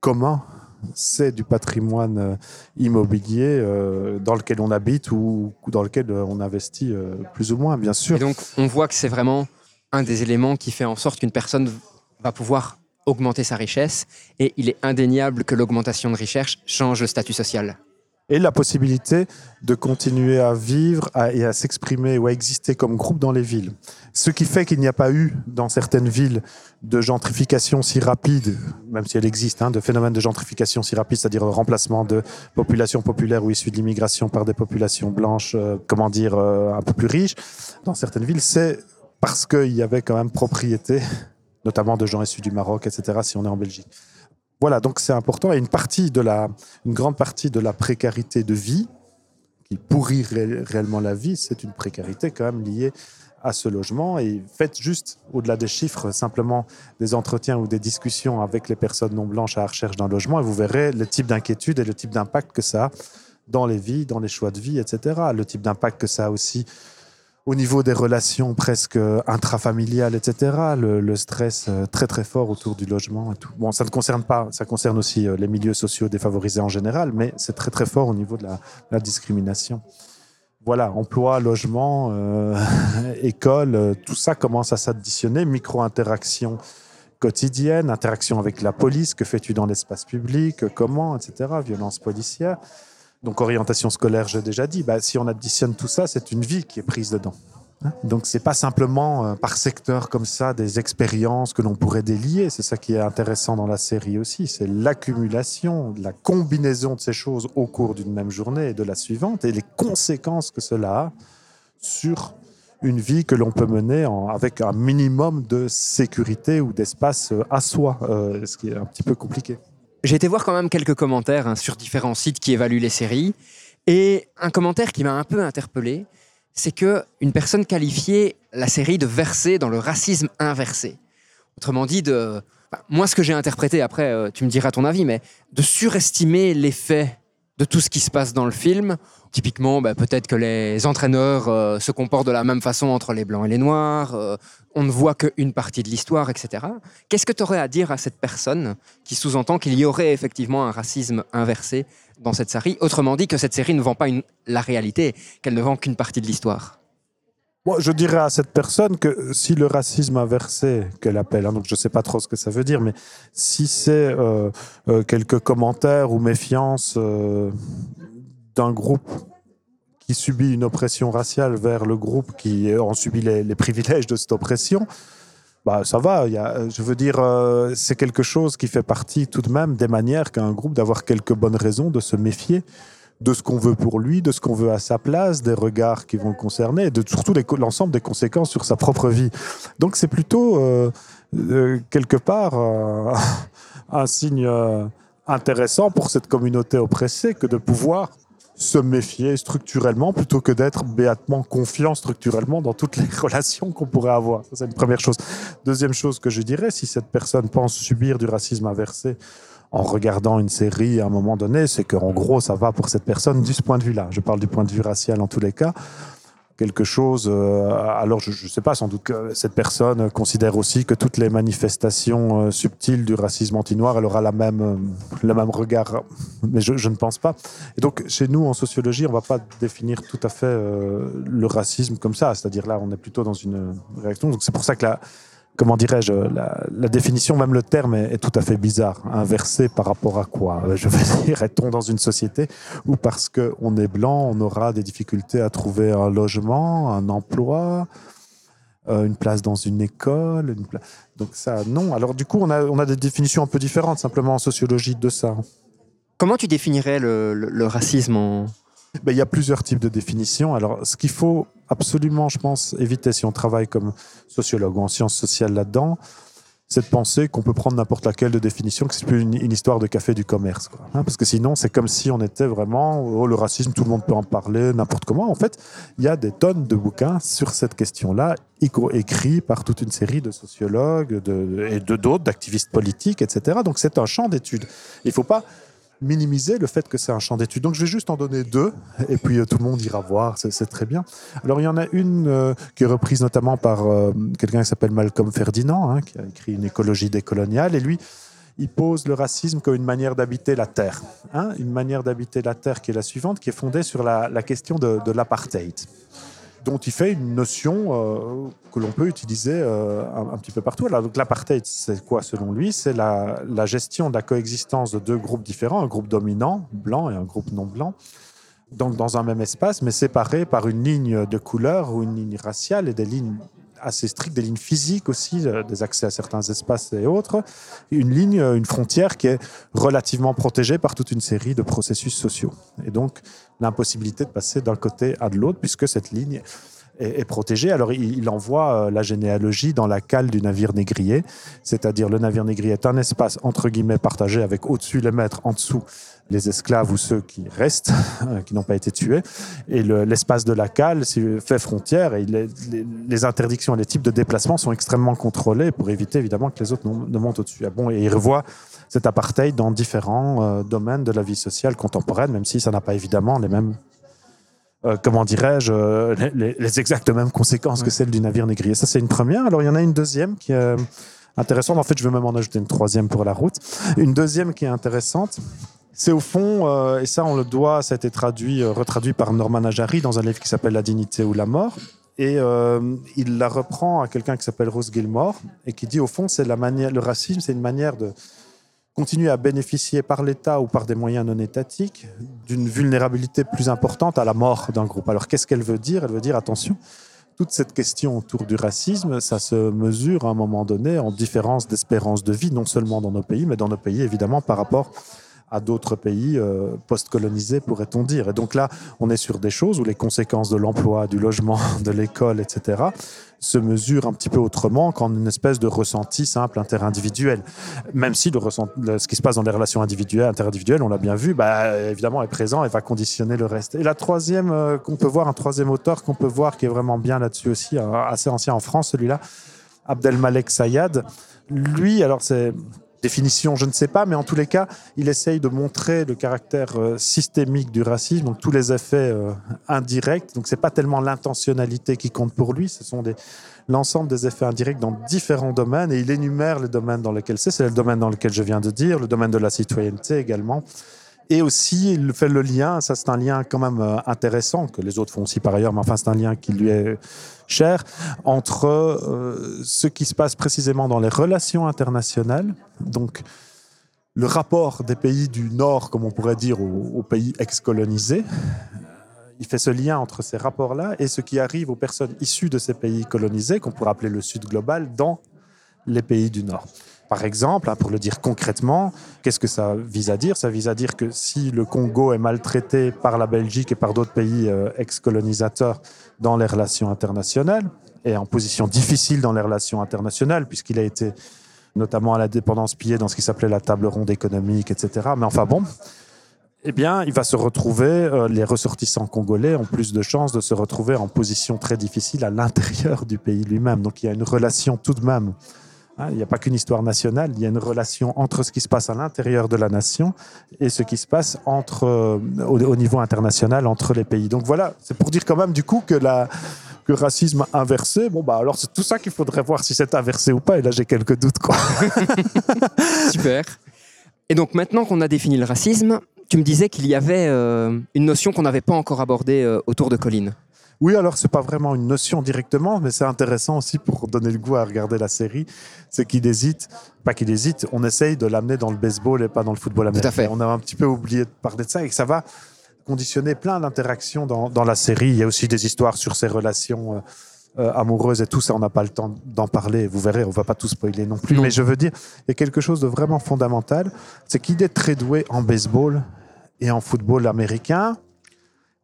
Speaker 2: commun, c'est du patrimoine euh, immobilier euh, dans lequel on habite ou, dans lequel euh, on investit plus ou moins, bien sûr.
Speaker 1: Et donc, on voit que c'est vraiment un des éléments qui fait en sorte qu'une personne va pouvoir augmenter sa richesse. Et il est indéniable que l'augmentation de richesse change le statut social.
Speaker 2: Et la possibilité de continuer à vivre et à s'exprimer ou à exister comme groupe dans les villes. Ce qui fait qu'il n'y a pas eu dans certaines villes de gentrification si rapide, même si elle existe, hein, de phénomène de gentrification si rapide, c'est-à-dire remplacement de populations populaires ou issues de l'immigration par des populations blanches, euh, comment dire, euh, un peu plus riches, dans certaines villes, c'est parce qu'il y avait quand même propriété, notamment de gens issus du Maroc, etc., si on est en Belgique. Voilà, donc c'est important. Et une partie de la, une grande partie de la précarité de vie, qui pourrit ré- réellement la vie, c'est une précarité quand même liée à ce logement. Et faites juste, au-delà des chiffres, simplement des entretiens ou des discussions avec les personnes non blanches à la recherche d'un logement, et vous verrez le type d'inquiétude et le type d'impact que ça a dans les vies, dans les choix de vie, etc. Le type d'impact que ça a aussi au niveau des relations presque intrafamiliales, etc. Le, stress euh, très très fort autour du logement. Bon, ça ne concerne pas, ça concerne aussi euh, les milieux sociaux défavorisés en général, mais c'est très très fort au niveau de la, discrimination. Voilà, emploi, logement, euh, école, tout ça commence à s'additionner, micro-interactions quotidiennes, interaction avec la police, que fais-tu dans l'espace public, comment, etc., violence policière. Donc orientation scolaire, j'ai déjà dit, bah, si on additionne tout ça, c'est une vie qui est prise dedans. Hein? Donc c'est pas simplement euh, par secteur comme ça des expériences que l'on pourrait délier. C'est ça qui est intéressant dans la série aussi. C'est l'accumulation, la combinaison de ces choses au cours d'une même journée et de la suivante et les conséquences que cela a sur une vie que l'on peut mener en- avec un minimum de sécurité ou d'espace euh, à soi, euh, ce qui est un petit peu compliqué.
Speaker 1: J'ai été voir quand même quelques commentaires hein, sur différents sites qui évaluent les séries. Et un commentaire qui m'a un peu interpellé, c'est que une personne qualifiait la série de verser dans le racisme inversé. Autrement dit, de, moi ce que j'ai interprété, après euh, tu me diras ton avis, mais de surestimer l'effet de tout ce qui se passe dans le film. Typiquement, bah, peut-être que les entraîneurs euh, se comportent de la même façon entre les blancs et les noirs. euh, on ne voit qu'une partie de l'histoire, etc. Qu'est-ce que tu aurais à dire à cette personne qui sous-entend qu'il y aurait effectivement un racisme inversé dans cette série? Autrement dit, que cette série ne vend pas la réalité, qu'elle ne vend qu'une partie de l'histoire.
Speaker 2: Moi, je dirais à cette personne que si le racisme inversé, qu'elle appelle, hein, donc je ne sais pas trop ce que ça veut dire, mais si c'est euh, quelques commentaires ou méfiance euh, d'un groupe qui subit une oppression raciale vers le groupe qui en subit les, privilèges de cette oppression, bah, ça va. je veux dire, euh, c'est quelque chose qui fait partie tout de même des manières qu'a un groupe d'avoir quelques bonnes raisons de se méfier de ce qu'on veut pour lui, de ce qu'on veut à sa place, des regards qui vont le concerner, et de surtout l'ensemble des conséquences sur sa propre vie. Donc c'est plutôt euh, euh, quelque part un signe intéressant pour cette communauté oppressée que de pouvoir se méfier structurellement plutôt que d'être béatement confiant structurellement dans toutes les relations qu'on pourrait avoir. Ça, C'est une première chose. Deuxième chose que je dirais, si cette personne pense subir du racisme inversé en regardant une série à un moment donné, c'est qu'en gros, ça va pour cette personne de ce point de vue-là. Je parle du point de vue racial en tous les cas. Quelque chose, euh, alors je ne sais pas, sans doute que cette personne considère aussi que toutes les manifestations euh, subtiles du racisme anti-noir, elle aura la même, euh, le même regard, mais je, je ne pense pas. Et donc, chez nous, en sociologie, on ne va pas définir tout à fait le racisme comme ça, c'est-à-dire là, on est plutôt dans une réaction. Donc, c'est pour ça que la, comment dirais-je, la, la définition, même le terme est, est tout à fait bizarre. Inversé par rapport à quoi? Euh, Je veux dire, est-on dans une société où parce qu'on est blanc, on aura des difficultés à trouver un logement, un emploi, euh, une place dans une école une pla- Donc ça, non. Alors du coup, on a, on a des définitions un peu différentes simplement en sociologie de ça.
Speaker 1: Comment tu définirais le, le- le racisme en...
Speaker 2: Ben, il y a plusieurs types de définitions. Alors, ce qu'il faut absolument, je pense, éviter si on travaille comme sociologue ou en sciences sociales là-dedans, c'est de penser qu'on peut prendre n'importe laquelle de définition, que c'est plus une, histoire de café du commerce. Hein, parce que sinon, c'est comme si on était vraiment, oh, le racisme, tout le monde peut en parler, n'importe comment. En fait, il y a des tonnes de bouquins sur cette question-là, écrits par toute une série de sociologues et de d'autres, d'activistes politiques, etc. Donc, c'est un champ d'études. Il ne faut pas minimiser le fait que c'est un champ d'études. Donc je vais juste en donner deux, et puis euh, tout le monde ira voir, c'est très bien. Alors il y en a une euh, qui est reprise notamment par euh, quelqu'un qui s'appelle Malcolm Ferdinand, hein, qui a écrit une écologie décoloniale, et lui, il pose le racisme comme une manière d'habiter la Terre. hein, une manière d'habiter la Terre qui est la suivante, qui est fondée sur la, question de l'apartheid dont il fait une notion euh, que l'on peut utiliser euh, un, petit peu partout. Donc l'apartheid, c'est quoi selon lui? C'est la, la gestion de la coexistence de deux groupes différents, un groupe dominant, blanc, et un groupe non blanc, donc dans un même espace, mais séparés par une ligne de couleur ou une ligne raciale et des lignes assez strictes, des lignes physiques aussi, euh, des accès à certains espaces et autres, une ligne, euh, une frontière qui est relativement protégée par toute une série de processus sociaux. Et donc, l'impossibilité de passer d'un côté à de l'autre, puisque cette ligne est, est protégée. Alors, il, il envoie euh, la généalogie dans la cale du navire négrier, c'est-à-dire le navire négrier est un espace entre guillemets partagé avec au-dessus les maîtres, en dessous les esclaves ou ceux qui restent, euh, qui n'ont pas été tués. Et le- l'espace de la cale fait frontière et les, les- les interdictions et les types de déplacements sont extrêmement contrôlés pour éviter évidemment que les autres ne montent au-dessus. Ah bon, et il revoit cet apartheid dans différents euh, domaines de la vie sociale contemporaine, même si ça n'a pas évidemment les mêmes, euh, comment dirais-je, euh, les, exactes mêmes conséquences que celles du navire négrier. Ça, c'est une première. Alors, il y en a une deuxième qui est intéressante. En fait, je vais même en ajouter une troisième pour la route. Une deuxième qui est intéressante. C'est au fond, euh, et ça on le doit, ça a été traduit, retraduit par Norman Ajari dans un livre qui s'appelle La dignité ou la mort. Et il la reprend à quelqu'un qui s'appelle Rose Gilmore et qui dit au fond, c'est la manière, le racisme, c'est une manière de continuer à bénéficier par l'État ou par des moyens non étatiques d'une vulnérabilité plus importante à la mort d'un groupe. Alors qu'est-ce qu'elle veut dire? Elle veut dire attention, toute cette question autour du racisme, ça se mesure à un moment donné en différence d'espérance de vie, non seulement dans nos pays, mais dans nos pays évidemment par rapport à d'autres pays euh, post-colonisés, pourrait-on dire. Et donc là, on est sur des choses où les conséquences de l'emploi, du logement, de l'école, etc., se mesurent un petit peu autrement qu'en une espèce de ressenti simple interindividuel. Même si le ressent- le- ce qui se passe dans les relations individuelles, interindividuelles, on l'a bien vu, bah, évidemment est présent et va conditionner le reste. Et la troisième euh, qu'on peut voir, un troisième auteur qu'on peut voir qui est vraiment bien là-dessus aussi, euh, assez ancien en France, celui-là, Abdelmalek Sayad. Lui, alors c'est définition, je ne sais pas, mais en tous les cas, il essaye de montrer le caractère euh, systémique du racisme, donc tous les effets euh, indirects. Donc c'est pas tellement l'intentionnalité qui compte pour lui, ce sont l'ensemble des effets indirects dans différents domaines et il énumère les domaines dans lesquels c'est. C'est le domaine dans lequel je viens de dire, le domaine de la citoyenneté également. Et aussi, il fait le lien, ça c'est un lien quand même euh, intéressant, que les autres font aussi par ailleurs, mais enfin c'est un lien qui lui est cher, entre euh, ce qui se passe précisément dans les relations internationales, donc le rapport des pays du Nord, comme on pourrait dire, aux, aux pays ex-colonisés. Il fait ce lien entre ces rapports-là et ce qui arrive aux personnes issues de ces pays colonisés, qu'on pourrait appeler le Sud global, dans les pays du Nord. Par exemple, hein, pour le dire concrètement, qu'est-ce que ça vise à dire? Ça vise à dire que si le Congo est maltraité par la Belgique et par d'autres pays euh, ex-colonisateurs dans les relations internationales, et en position difficile dans les relations internationales, puisqu'il a été notamment à la dépendance pillée dans ce qui s'appelait la table ronde économique, etc. Mais enfin bon, eh bien, il va se retrouver, euh, les ressortissants congolais ont plus de chances de se retrouver en position très difficile à l'intérieur du pays lui-même. Donc il y a une relation tout de même il n'y a pas qu'une histoire nationale, il y a une relation entre ce qui se passe à l'intérieur de la nation et ce qui se passe entre, euh, au, au niveau international entre les pays. Donc voilà, c'est pour dire quand même du coup que, la, que racisme inversé, bon bah alors c'est tout ça qu'il faudrait voir si c'est inversé ou pas, et là j'ai quelques doutes. Quoi.
Speaker 1: Super. Et donc maintenant qu'on a défini le racisme, tu me disais qu'il y avait euh, une notion qu'on n'avait pas encore abordée euh, autour de Colline.
Speaker 2: Oui, alors c'est pas vraiment une notion directement, mais c'est intéressant aussi pour donner le goût à regarder la série. C'est qu'il hésite, pas qu'il hésite, on essaye de l'amener dans le baseball et pas dans le football américain.
Speaker 1: fait.
Speaker 2: On a un petit peu oublié de parler de ça et que ça va conditionner plein d'interactions dans, dans la série. Il y a aussi des histoires sur ses relations. euh, euh, amoureuses et tout ça, on n'a pas le temps d'en parler. Vous verrez, on va pas tout spoiler non plus.
Speaker 1: Non.
Speaker 2: Mais je veux dire, il y a quelque chose de vraiment fondamental, c'est qu'il est très doué en baseball et en football américain.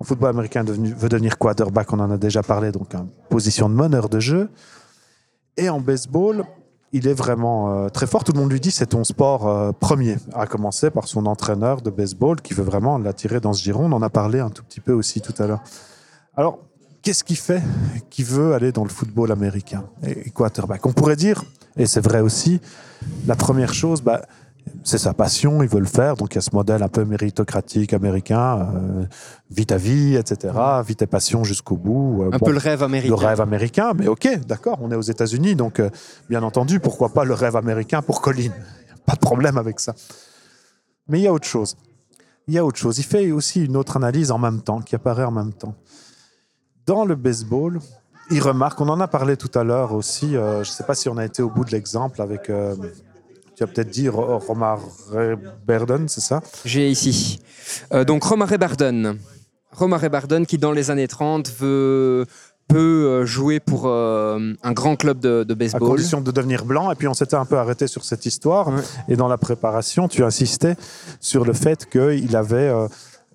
Speaker 2: En football américain, devenu- veut devenir quarterback, on en a déjà parlé, donc en position de meneur de jeu. Et en baseball, il est vraiment euh, très fort. Tout le monde lui dit c'est ton sport euh, premier, à commencer par son entraîneur de baseball qui veut vraiment l'attirer dans ce giron. On en a parlé un tout petit peu aussi tout à l'heure. Alors, qu'est-ce qui fait qu'il veut aller dans le football américain et quarterback? On pourrait dire, et c'est vrai aussi, la première chose, bah, c'est sa passion, il veut le faire. Donc il y a ce modèle un peu méritocratique américain, euh, vie ta vie, etc. Vie tes passions jusqu'au bout. Euh,
Speaker 1: Un
Speaker 2: bon,
Speaker 1: peu le rêve américain.
Speaker 2: le rêve américain, mais ok, d'accord, on est aux États-Unis, donc euh, bien entendu, pourquoi pas le rêve américain pour Colin? Pas de problème avec ça. Mais il y a autre chose. Il y a autre chose. Il fait aussi une autre analyse en même temps, qui apparaît en même temps. Dans le baseball, il remarque, on en a parlé tout à l'heure aussi, euh, je ne sais pas si on a été au bout de l'exemple avec, tu as peut-être dit Ro- Romar Berden, c'est ça?
Speaker 1: J'ai ici. Euh, donc Romare Barden. Romare Barden qui dans les années 30 veut peut euh, jouer pour euh, un grand club de, de
Speaker 2: à
Speaker 1: baseball.
Speaker 2: condition de devenir blanc. Et puis on s'était un peu arrêté sur cette histoire. Et dans la préparation, tu insistais sur le fait qu'il avait euh,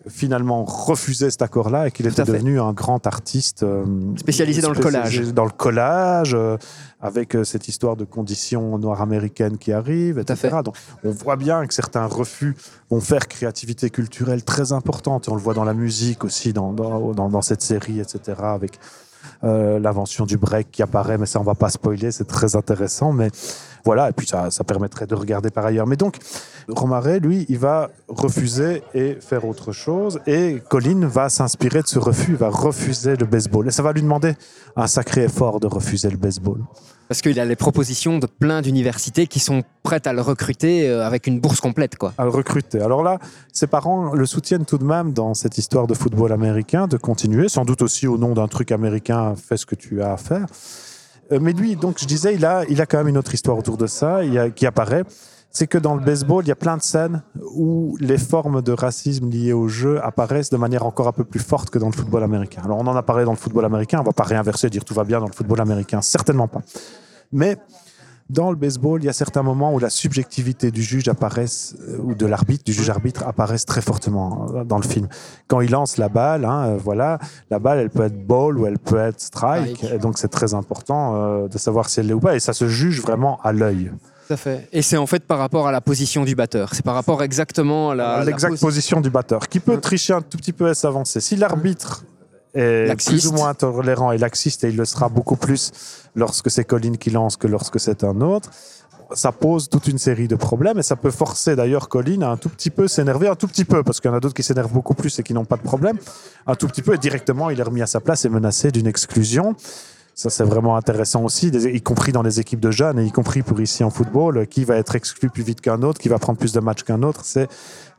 Speaker 2: finalement refusé cet accord-là et qu'il était devenu un grand artiste euh,
Speaker 1: Spécialisé dans le collage.
Speaker 2: Dans le collage, euh, avec euh, cette histoire de conditions noires américaines qui arrivent, etc. Donc on voit bien que certains refus vont faire créativité culturelle très importante. Et on le voit dans la musique aussi, dans, dans, dans, dans cette série, etc. Avec euh, l'invention du break qui apparaît, mais ça on va pas spoiler, c'est très intéressant. Mais voilà, et puis ça, ça permettrait de regarder par ailleurs. Mais donc, Romaret, lui, il va refuser et faire autre chose. Et Colin va s'inspirer de ce refus, il va refuser le baseball. Et ça va lui demander un sacré effort de refuser le baseball.
Speaker 1: Parce qu'il a les propositions de plein d'universités qui sont prêtes à le recruter euh, avec une bourse complète. Quoi.
Speaker 2: à le recruter. Alors là, ses parents le soutiennent tout de même dans cette histoire de football américain, de continuer, sans doute aussi au nom d'un truc américain, fais ce que tu as à faire. Euh, Mais lui, donc je disais, il a, il a quand même une autre histoire autour de ça il a- qui apparaît. C'est que dans le baseball, il y a plein de scènes où les formes de racisme liées au jeu apparaissent de manière encore un peu plus forte que dans le football américain. Alors on en a parlé dans le football américain, on va pas réinverser, dire tout va bien dans le football américain, certainement pas. Mais dans le baseball, il y a certains moments où la subjectivité du juge apparaisse, euh, ou de l'arbitre, du juge-arbitre apparaissent très fortement euh, dans le film. Quand il lance la balle, hein, euh, voilà, la balle, elle peut être ball ou elle peut être strike.
Speaker 1: Strike.
Speaker 2: Et donc, c'est très important euh, de savoir si elle l'est ou pas. Et ça se juge vraiment à l'œil.
Speaker 1: Tout à fait. Et c'est en fait par rapport à la position du batteur. C'est par rapport exactement à la,
Speaker 2: L'exacte
Speaker 1: posi-
Speaker 2: position du batteur, qui peut tricher un tout petit peu et s'avancer. Si l'arbitre est
Speaker 1: Laxiste.
Speaker 2: plus ou moins tolérant et laxiste, et il le sera beaucoup plus lorsque c'est Colin qui lance que lorsque c'est un autre, ça pose toute une série de problèmes et ça peut forcer d'ailleurs Colin à un tout petit peu s'énerver, un tout petit peu, parce qu'il y en a d'autres qui s'énervent beaucoup plus et qui n'ont pas de problème, un tout petit peu et directement il est remis à sa place et menacé d'une exclusion. Ça, c'est vraiment intéressant aussi, y compris dans les équipes de jeunes et y compris pour ici en football, euh, qui va être exclu plus vite qu'un autre, qui va prendre plus de matchs qu'un autre. C'est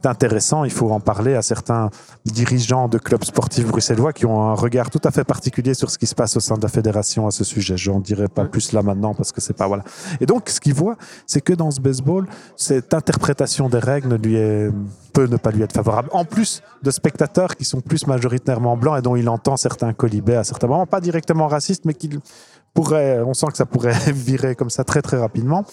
Speaker 2: intéressant. Il faut en parler à certains dirigeants de clubs sportifs bruxellois qui ont un regard tout à fait particulier sur ce qui se passe au sein de la fédération à ce sujet. Je n'en dirai pas plus là maintenant parce que c'est pas voilà. Et donc, ce qu'il voit, c'est que dans ce baseball, cette interprétation des règles ne lui est, peut ne pas lui être favorable. En plus de spectateurs qui sont plus majoritairement blancs et dont il entend certains colibés à certains moments, pas directement racistes, mais qui pourrait, on sent que ça pourrait virer comme ça très très rapidement.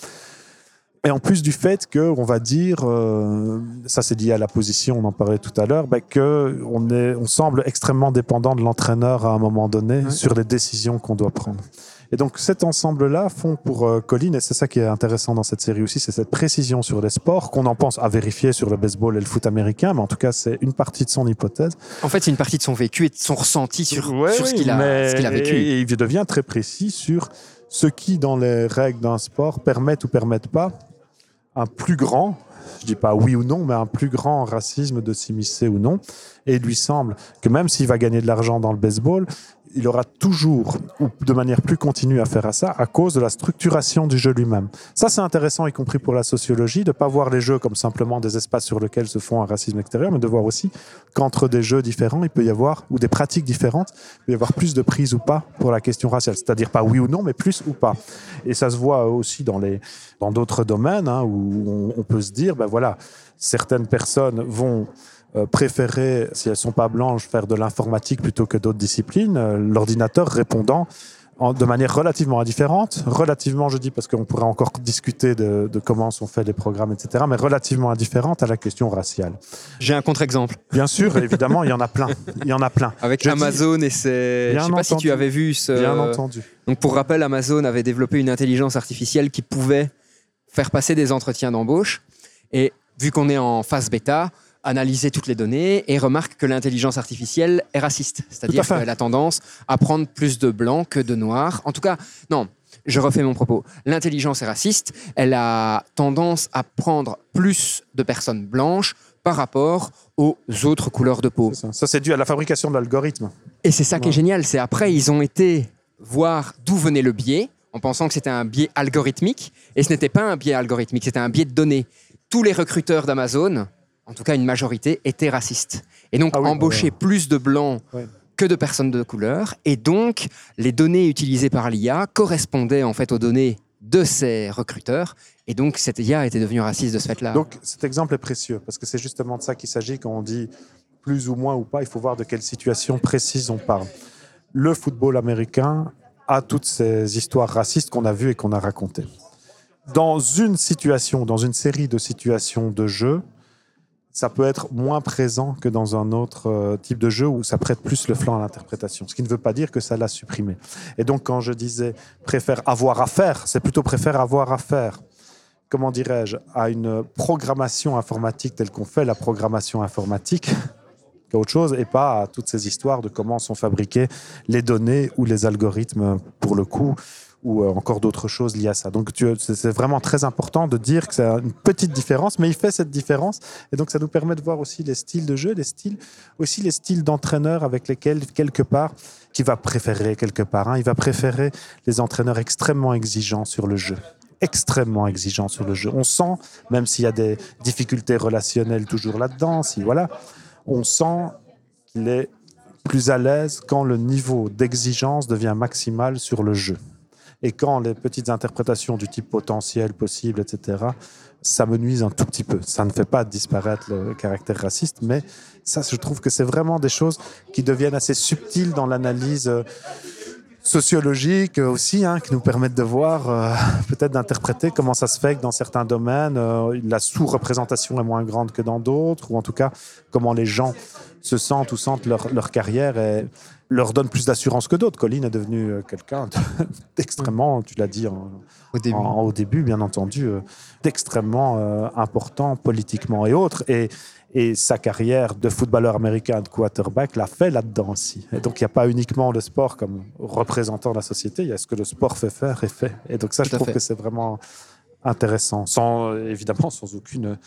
Speaker 2: Et en plus du fait que, on va dire, euh, ça c'est lié à la position, on en parlait tout à l'heure, bah, que on est, on semble extrêmement dépendant de l'entraîneur à un moment donné
Speaker 1: Ouais.
Speaker 2: sur les décisions qu'on doit prendre. Et donc cet ensemble-là font pour euh, Colin, et c'est ça qui est intéressant dans cette série aussi, c'est cette précision sur les sports qu'on en pense à vérifier sur le baseball et le foot américain, mais en tout cas c'est une partie de son hypothèse.
Speaker 1: En fait, c'est une partie de son vécu et de son ressenti sur,
Speaker 2: Ouais,
Speaker 1: sur ce qu'il a, qu'il a vécu.
Speaker 2: Et, et il devient très précis sur ce qui, dans les règles d'un sport, permettent ou permettent pas un plus grand je dis pas oui ou non, mais un plus grand racisme de s'immiscer ou non. Et il lui semble que même s'il va gagner de l'argent dans le baseball, il aura toujours, ou de manière plus continue, à faire à ça à cause de la structuration du jeu lui-même. Ça, c'est intéressant, y compris pour la sociologie, de ne pas voir les jeux comme simplement des espaces sur lesquels se font un racisme extérieur, mais de voir aussi qu'entre des jeux différents, il peut y avoir, ou des pratiques différentes, il peut y avoir plus de prise ou pas pour la question raciale. C'est-à-dire pas oui ou non, mais plus ou pas. Et ça se voit aussi dans les dans d'autres domaines hein, où on, on peut se dire, ben voilà, certaines personnes vont préférer, si elles sont pas blanches, faire de l'informatique plutôt que d'autres disciplines, euh, l'ordinateur répondant de manière relativement indifférente, relativement, je dis, parce qu'on pourrait encore discuter de, de comment sont faits les programmes, etc., mais relativement indifférente à la question raciale.
Speaker 1: J'ai un contre-exemple
Speaker 2: Bien sûr, évidemment, il y en a plein. Il y en a plein.
Speaker 1: avec
Speaker 2: Je dis-
Speaker 1: Amazon et c'est. Je
Speaker 2: Bien
Speaker 1: sais pas si tu avais vu ce.
Speaker 2: Bien entendu.
Speaker 1: Donc pour rappel, Amazon avait développé une intelligence artificielle qui pouvait faire passer des entretiens d'embauche. Et vu qu'on est en phase bêta, analyser toutes les données et remarque que l'intelligence artificielle est raciste. C'est-à-dire qu'elle a tendance à prendre plus de blancs que de noirs. En tout cas, non, je refais mon propos. L'intelligence est raciste. Elle a tendance à prendre plus de personnes blanches par rapport aux autres couleurs de peau.
Speaker 2: Ça, Ça, c'est dû à la fabrication de l'algorithme.
Speaker 1: Et c'est ça qui est génial, c'est après ils ont été voir d'où venait le biais, en pensant que c'était un biais algorithmique, et ce n'était pas un biais algorithmique, c'était un biais de données. Tous les recruteurs d'Amazon, en tout cas une majorité, étaient racistes. Et donc
Speaker 2: Ah oui,
Speaker 1: embaucher
Speaker 2: ouais.
Speaker 1: plus de blancs
Speaker 2: Ouais.
Speaker 1: que de personnes de couleur, et donc les données utilisées par l'IA correspondaient en fait aux données de ces recruteurs, et donc cette IA était devenue raciste de ce fait-là.
Speaker 2: Donc cet exemple est précieux parce que c'est justement de ça qu'il s'agit quand on dit plus ou moins ou pas. Il faut voir de quelle situation précise on parle. Le football américain a toutes ces histoires racistes qu'on a vues et qu'on a racontées. Dans une situation, dans une série de situations de jeu, ça peut être moins présent que dans un autre euh, type de jeu où ça prête plus le flanc à l'interprétation. Ce qui ne veut pas dire que ça l'a supprimé. Et donc quand je disais préfère avoir à faire, c'est plutôt préfère avoir à faire comment dirais-je, à une programmation informatique telle qu'on fait la programmation informatique qu'autre chose et pas à toutes ces histoires de comment sont fabriquées les données ou les algorithmes pour le coup ou euh, encore d'autres choses liées à ça. Donc c'est vraiment très important de dire que c'est une petite différence, mais il fait cette différence et donc ça nous permet de voir aussi les styles de jeu, les styles, aussi les styles d'entraîneurs avec lesquels quelque part qui va préférer quelque part, hein, il va préférer les entraîneurs extrêmement exigeants sur le jeu extrêmement exigeants sur le jeu. On sent, même s'il y a des difficultés relationnelles toujours là-dedans, si voilà, on sent qu'il est plus à l'aise quand le niveau d'exigence devient maximal sur le jeu. Et quand les petites interprétations du type potentiel, possible, etc., ça me nuise un tout petit peu. Ça ne fait pas disparaître le caractère raciste, mais ça, je trouve que c'est vraiment des choses qui deviennent assez subtiles dans l'analyse euh, sociologique aussi, hein, qui nous permettent de voir, euh, peut-être d'interpréter comment ça se fait que dans certains domaines, euh, la sous-représentation est moins grande que dans d'autres, ou en tout cas, comment les gens se sentent ou sentent leur, carrière leur donne plus d'assurance que d'autres. Colline est devenu euh, quelqu'un de- d'extrêmement, tu l'as dit en,
Speaker 1: au début.
Speaker 2: en- au début, bien entendu, euh, d'extrêmement euh, important politiquement et autres. Et, et sa carrière de footballeur américain de quarterback l'a fait là-dedans aussi. Et donc, il n'y a pas uniquement le sport comme représentant de la société, il y a ce que le sport fait faire et fait. Et donc, ça,
Speaker 1: Tout
Speaker 2: je trouve
Speaker 1: fait.
Speaker 2: que c'est vraiment intéressant. Sans, évidemment, sans aucune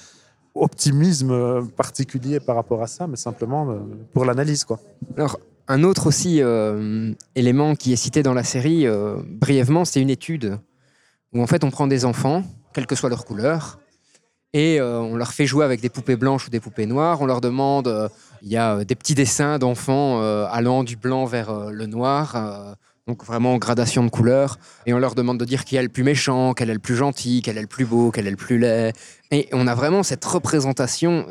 Speaker 2: optimisme particulier par rapport à ça, mais simplement pour l'analyse, quoi.
Speaker 1: Alors, un autre aussi euh, élément qui est cité dans la série, euh, brièvement, c'est une étude où en fait on prend des enfants, quelle que soit leur couleur, et euh, on leur fait jouer avec des poupées blanches ou des poupées noires. On leur demande, il y a des petits dessins d'enfants allant du blanc vers le noir, donc vraiment en gradation de couleurs, et on leur demande de dire qui est le plus méchant, quel est le plus gentil, quel est le plus beau, quel est le plus laid. Et on a vraiment cette représentation.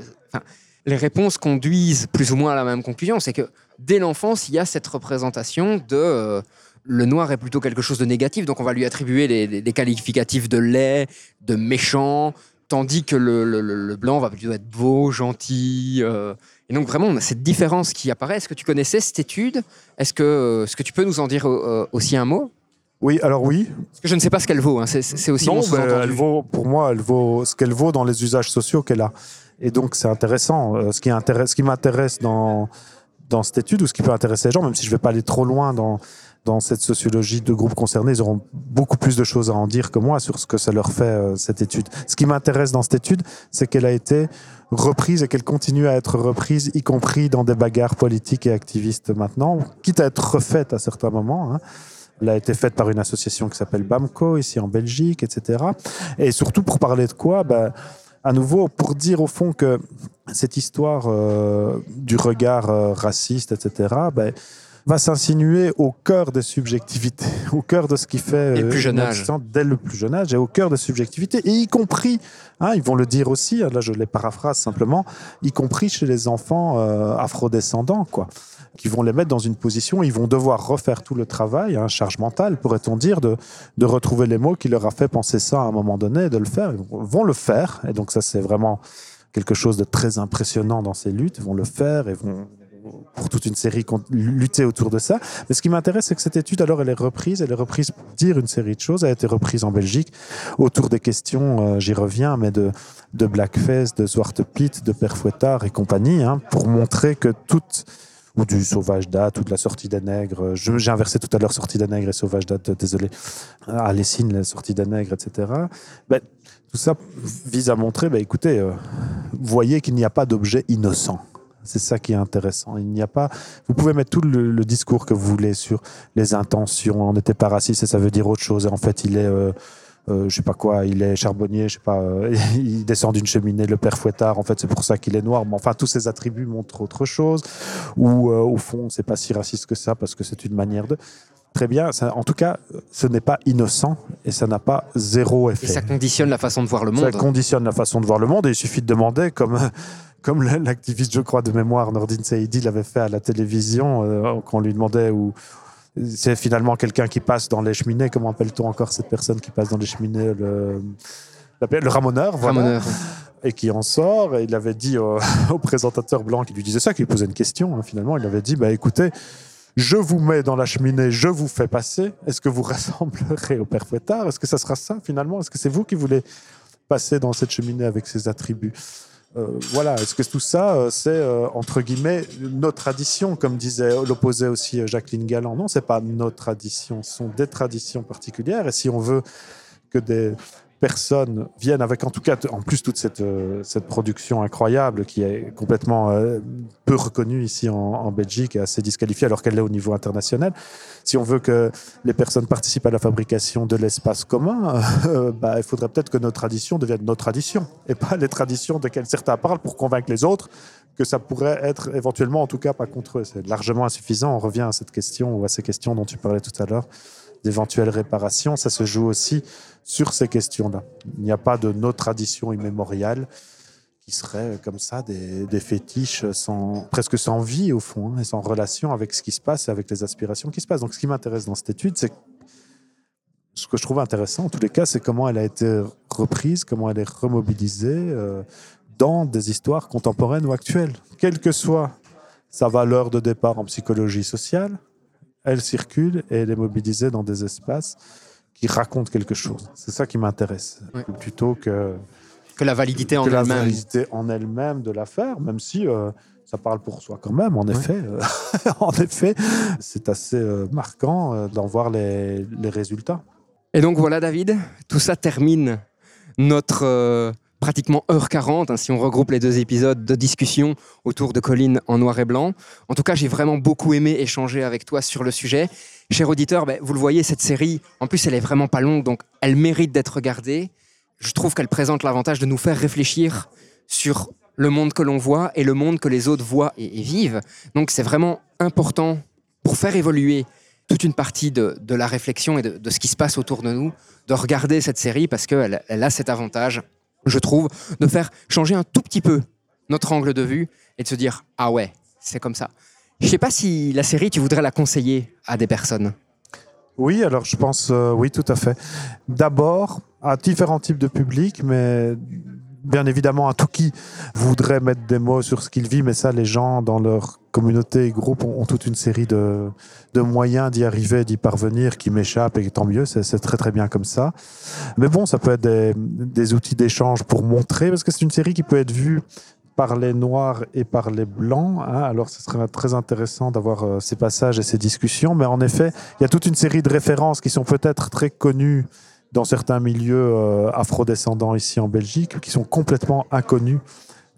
Speaker 1: les réponses conduisent plus ou moins à la même conclusion, c'est que dès l'enfance, il y a cette représentation de euh, le noir est plutôt quelque chose de négatif, donc on va lui attribuer les, les- les qualificatifs de laid, de méchant, tandis que le, le- le- le blanc va plutôt être beau, gentil. euh. et donc vraiment, on a cette différence qui apparaît. Est-ce que tu connaissais cette étude? Est-ce que, euh, est-ce que tu peux nous en dire euh, aussi un mot?
Speaker 2: Oui, alors oui,
Speaker 1: Parce que je ne sais pas ce qu'elle vaut, hein, c'est- aussi
Speaker 2: non,
Speaker 1: mon sous-entendu.
Speaker 2: elle vaut, pour moi, elle vaut ce qu'elle vaut dans les usages sociaux qu'elle a. Et donc, c'est intéressant. Ce qui, intéresse, ce qui m'intéresse dans, dans cette étude, ou ce qui peut intéresser les gens, même si je ne vais pas aller trop loin dans, dans cette sociologie de groupes concernés, ils auront beaucoup plus de choses à en dire que moi sur ce que ça leur fait, euh, cette étude. Ce qui m'intéresse dans cette étude, c'est qu'elle a été reprise et qu'elle continue à être reprise, y compris dans des bagarres politiques et activistes maintenant, quitte à être refaite à certains moments. Hein. Elle a été faite par une association qui s'appelle BAMCO, ici en Belgique, etc. Et surtout pour parler de quoi ben, À nouveau, pour dire au fond que cette histoire euh, du regard euh, raciste, etc., ben, va s'insinuer au cœur des subjectivités, au cœur de ce qui fait
Speaker 1: le plus jeune âge.
Speaker 2: dès le plus jeune âge et au cœur des subjectivités, et y compris, hein, ils vont le dire aussi, là je les paraphrase simplement, y compris chez les enfants euh, afrodescendants, quoi, qui vont les mettre dans une position, ils vont devoir refaire tout le travail, hein, charge mentale, pourrait-on dire, de, de retrouver les mots qui leur a fait penser ça à un moment donné, de le faire, ils vont le faire, et donc ça c'est vraiment quelque chose de très impressionnant dans ces luttes, ils vont le faire et vont pour toute une série lutter autour de ça. Mais ce qui m'intéresse, c'est que cette étude, alors, elle est reprise, elle est reprise pour dire une série de choses, elle a été reprise en Belgique autour des questions, euh, j'y reviens, mais de, de Blackface, de Zwarte Piet, de Père Fouettard et compagnie, hein, pour montrer que toute ou du sauvage date, ou de la sortie des nègres. Je- J'ai inversé tout à l'heure sortie des nègres et sauvage date, désolé. À Lessine, la sortie des nègres, etc. Ben, tout ça vise à montrer, ben, écoutez, euh, voyez qu'il n'y a pas d'objet innocent. C'est ça qui est intéressant. Il n'y a pas. Vous pouvez mettre tout le, le discours que vous voulez sur les intentions. On n'était pas raciste et ça veut dire autre chose. Et en fait, il est, euh, euh, je sais pas quoi, il est charbonnier, je sais pas, euh, il descend d'une cheminée, le père Fouettard. En fait, c'est pour ça qu'il est noir. Mais enfin, tous ces attributs montrent autre chose. Ou euh, au fond, c'est pas si raciste que ça parce que c'est une manière de. Très bien. Ça- en tout cas, ce n'est pas innocent et ça n'a pas zéro effet.
Speaker 1: Et ça conditionne la façon de voir le
Speaker 2: Ça
Speaker 1: monde.
Speaker 2: conditionne la façon de voir le monde et il suffit de demander, comme, comme l'activiste, je crois, de mémoire, Nordine Saïdi l'avait fait à la télévision, euh, quand on lui demandait où c'est finalement quelqu'un qui passe dans les cheminées, comment appelle-t-on encore cette personne qui passe dans les cheminées le, le ramoneur, voilà,
Speaker 1: Ramoneur.
Speaker 2: et qui en sort. Et il avait dit au, au présentateur blanc qui lui disait ça, qui lui posait une question, hein, finalement, il avait dit, bah, écoutez, je vous mets dans la cheminée, je vous fais passer. Est-ce que vous ressemblerez au père Fouettard? Est-ce que ça sera ça finalement? Est-ce que c'est vous qui voulez passer dans cette cheminée avec ces attributs? Euh, Voilà, est-ce que tout ça, euh, c'est euh, entre guillemets nos traditions, comme disait l'opposé aussi Jacqueline Galland? Non, c'est pas nos traditions, ce sont des traditions particulières. Et si on veut que des personnes viennent avec, en tout cas, en plus toute cette, euh, cette production incroyable qui est complètement euh, peu reconnue ici en, Belgique et assez disqualifiée alors qu'elle est au niveau international. Si on veut que les personnes participent à la fabrication de l'espace commun, euh, bah, il faudrait peut-être que nos traditions deviennent nos traditions et pas les traditions desquelles certains parlent pour convaincre les autres que ça pourrait être éventuellement, en tout cas, pas contre eux. C'est largement insuffisant. On revient à cette question ou à ces questions dont tu parlais tout à l'heure d'éventuelles réparations. Ça se joue aussi sur ces questions-là. Il n'y a pas de nos traditions immémoriales qui seraient comme ça des, fétiches sans, presque sans vie au fond hein, et sans relation avec ce qui se passe et avec les aspirations qui se passent. Donc ce qui m'intéresse dans cette étude, c'est ce que je trouve intéressant en tous les cas, c'est comment elle a été reprise, comment elle est remobilisée euh, dans des histoires contemporaines ou actuelles. Quelle que soit sa valeur de départ en psychologie sociale, elle circule et elle est mobilisée dans des espaces qui racontent quelque chose. C'est ça qui m'intéresse, plutôt que,
Speaker 1: Que la validité en
Speaker 2: que la
Speaker 1: elle-même.
Speaker 2: validité en elle-même de l'affaire, même si euh, ça parle pour soi quand même. En effet, euh, en effet, c'est assez euh, marquant euh, d'en voir les, les résultats.
Speaker 1: Et donc voilà, David, tout ça termine notre pratiquement heure 40, hein, si on regroupe les deux épisodes de discussion autour de Colline en noir et blanc. En tout cas, j'ai vraiment beaucoup aimé échanger avec toi sur le sujet. Cher auditeur, ben, vous le voyez, cette série, en plus, elle est vraiment pas longue, donc elle mérite d'être regardée. Je trouve qu'elle présente l'avantage de nous faire réfléchir sur le monde que l'on voit et le monde que les autres voient et, vivent. Donc c'est vraiment important pour faire évoluer toute une partie de, la réflexion et de, ce qui se passe autour de nous, de regarder cette série parce qu'elle elle a cet avantage, je trouve, de faire changer un tout petit peu notre angle de vue et de se dire ah ouais, c'est comme ça. Je sais pas si la série, tu voudrais la conseiller à des personnes.
Speaker 2: Oui, alors je pense, euh, oui, tout à fait. D'abord, à différents types de publics, mais bien évidemment à tout qui voudrait mettre des mots sur ce qu'il vit, mais ça, les gens dans leur communauté et groupe ont, toute une série de, moyens d'y arriver, d'y parvenir, qui m'échappent, et tant mieux, c'est très très bien comme ça. Mais bon, ça peut être des, outils d'échange pour montrer, parce que c'est une série qui peut être vue par les noirs et par les blancs. hein. Alors, ce serait très intéressant d'avoir euh, ces passages et ces discussions. Mais en effet, il y a toute une série de références qui sont peut-être très connues dans certains milieux euh, afrodescendants ici en Belgique, qui sont complètement inconnus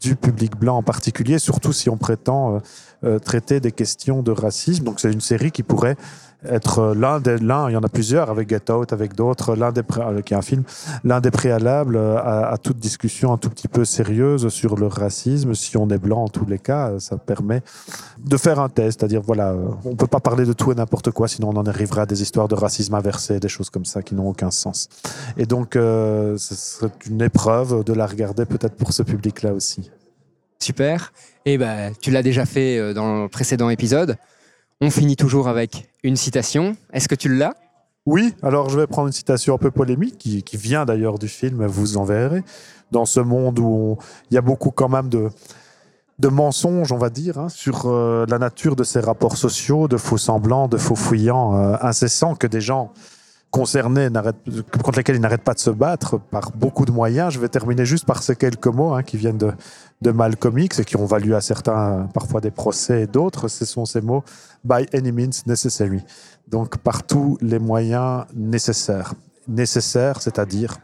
Speaker 2: du public blanc en particulier, surtout si on prétend euh, euh, traiter des questions de racisme. Donc, c'est une série qui pourrait être euh, l'un des l'un, il y en a plusieurs avec Get Out, avec d'autres, l'un des qui est un film, l'un des préalables euh, à, toute discussion un tout petit peu sérieuse sur le racisme. Si on est blanc en tous les cas, ça permet de faire un test, c'est-à-dire voilà, on peut pas parler de tout et n'importe quoi, sinon on en arriverait à des histoires de racisme inversé, des choses comme ça qui n'ont aucun sens. Et donc, euh, ce serait une épreuve de la regarder peut-être pour ce public-là aussi.
Speaker 1: Super. Et ben, tu l'as déjà fait euh, dans le précédent épisode. On finit toujours avec une citation. Est-ce que tu l'as?
Speaker 2: Oui, alors je vais prendre une citation un peu polémique qui, vient d'ailleurs du film, vous en verrez. Dans ce monde où il y a beaucoup quand même de, mensonges, on va dire, hein, sur euh, la nature de ces rapports sociaux, de faux semblants, de faux fouillants euh, incessants que des gens concernés contre lesquels ils n'arrêtent pas de se battre par beaucoup de moyens. Je vais terminer juste par ces quelques mots hein, qui viennent de, de Malcolm X et qui ont valu à certains parfois des procès et d'autres. Ce sont ces mots by any means necessary. Donc par tous les moyens nécessaires. Nécessaires, c'est-à-dire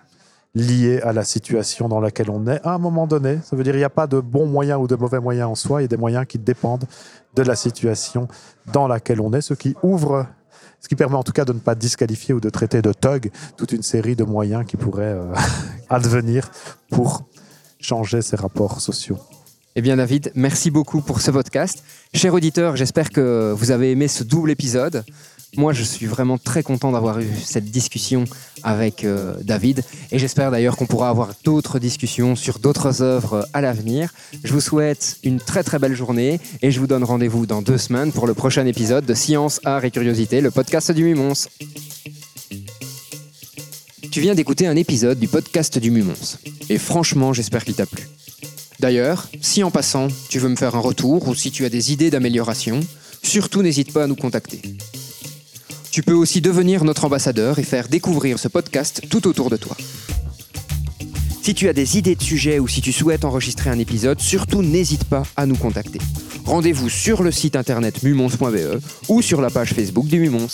Speaker 2: liés à la situation dans laquelle on est à un moment donné. Ça veut dire qu'il n'y a pas de bons moyens ou de mauvais moyens en soi, il y a des moyens qui dépendent de la situation dans laquelle on est, ce qui ouvre, ce qui permet en tout cas de ne pas disqualifier ou de traiter de thug toute une série de moyens qui pourraient euh, advenir pour changer ces rapports sociaux.
Speaker 1: Eh bien, David, merci beaucoup pour ce podcast. Cher auditeur, j'espère que vous avez aimé ce double épisode. Moi, je suis vraiment très content d'avoir eu cette discussion avec euh, David et j'espère d'ailleurs qu'on pourra avoir d'autres discussions sur d'autres œuvres à l'avenir. Je vous souhaite une très très belle journée et je vous donne rendez-vous dans deux semaines pour le prochain épisode de Science, Art et Curiosité, le podcast du Mumons. Tu viens d'écouter un épisode du podcast du Mumons et franchement, j'espère qu'il t'a plu. D'ailleurs, si en passant, tu veux me faire un retour ou si tu as des idées d'amélioration, surtout n'hésite pas à nous contacter. Tu peux aussi devenir notre ambassadeur et faire découvrir ce podcast tout autour de toi. Si tu as des idées de sujets ou si tu souhaites enregistrer un épisode, surtout n'hésite pas à nous contacter. Rendez-vous sur le site internet mumons.be ou sur la page Facebook du Mumons.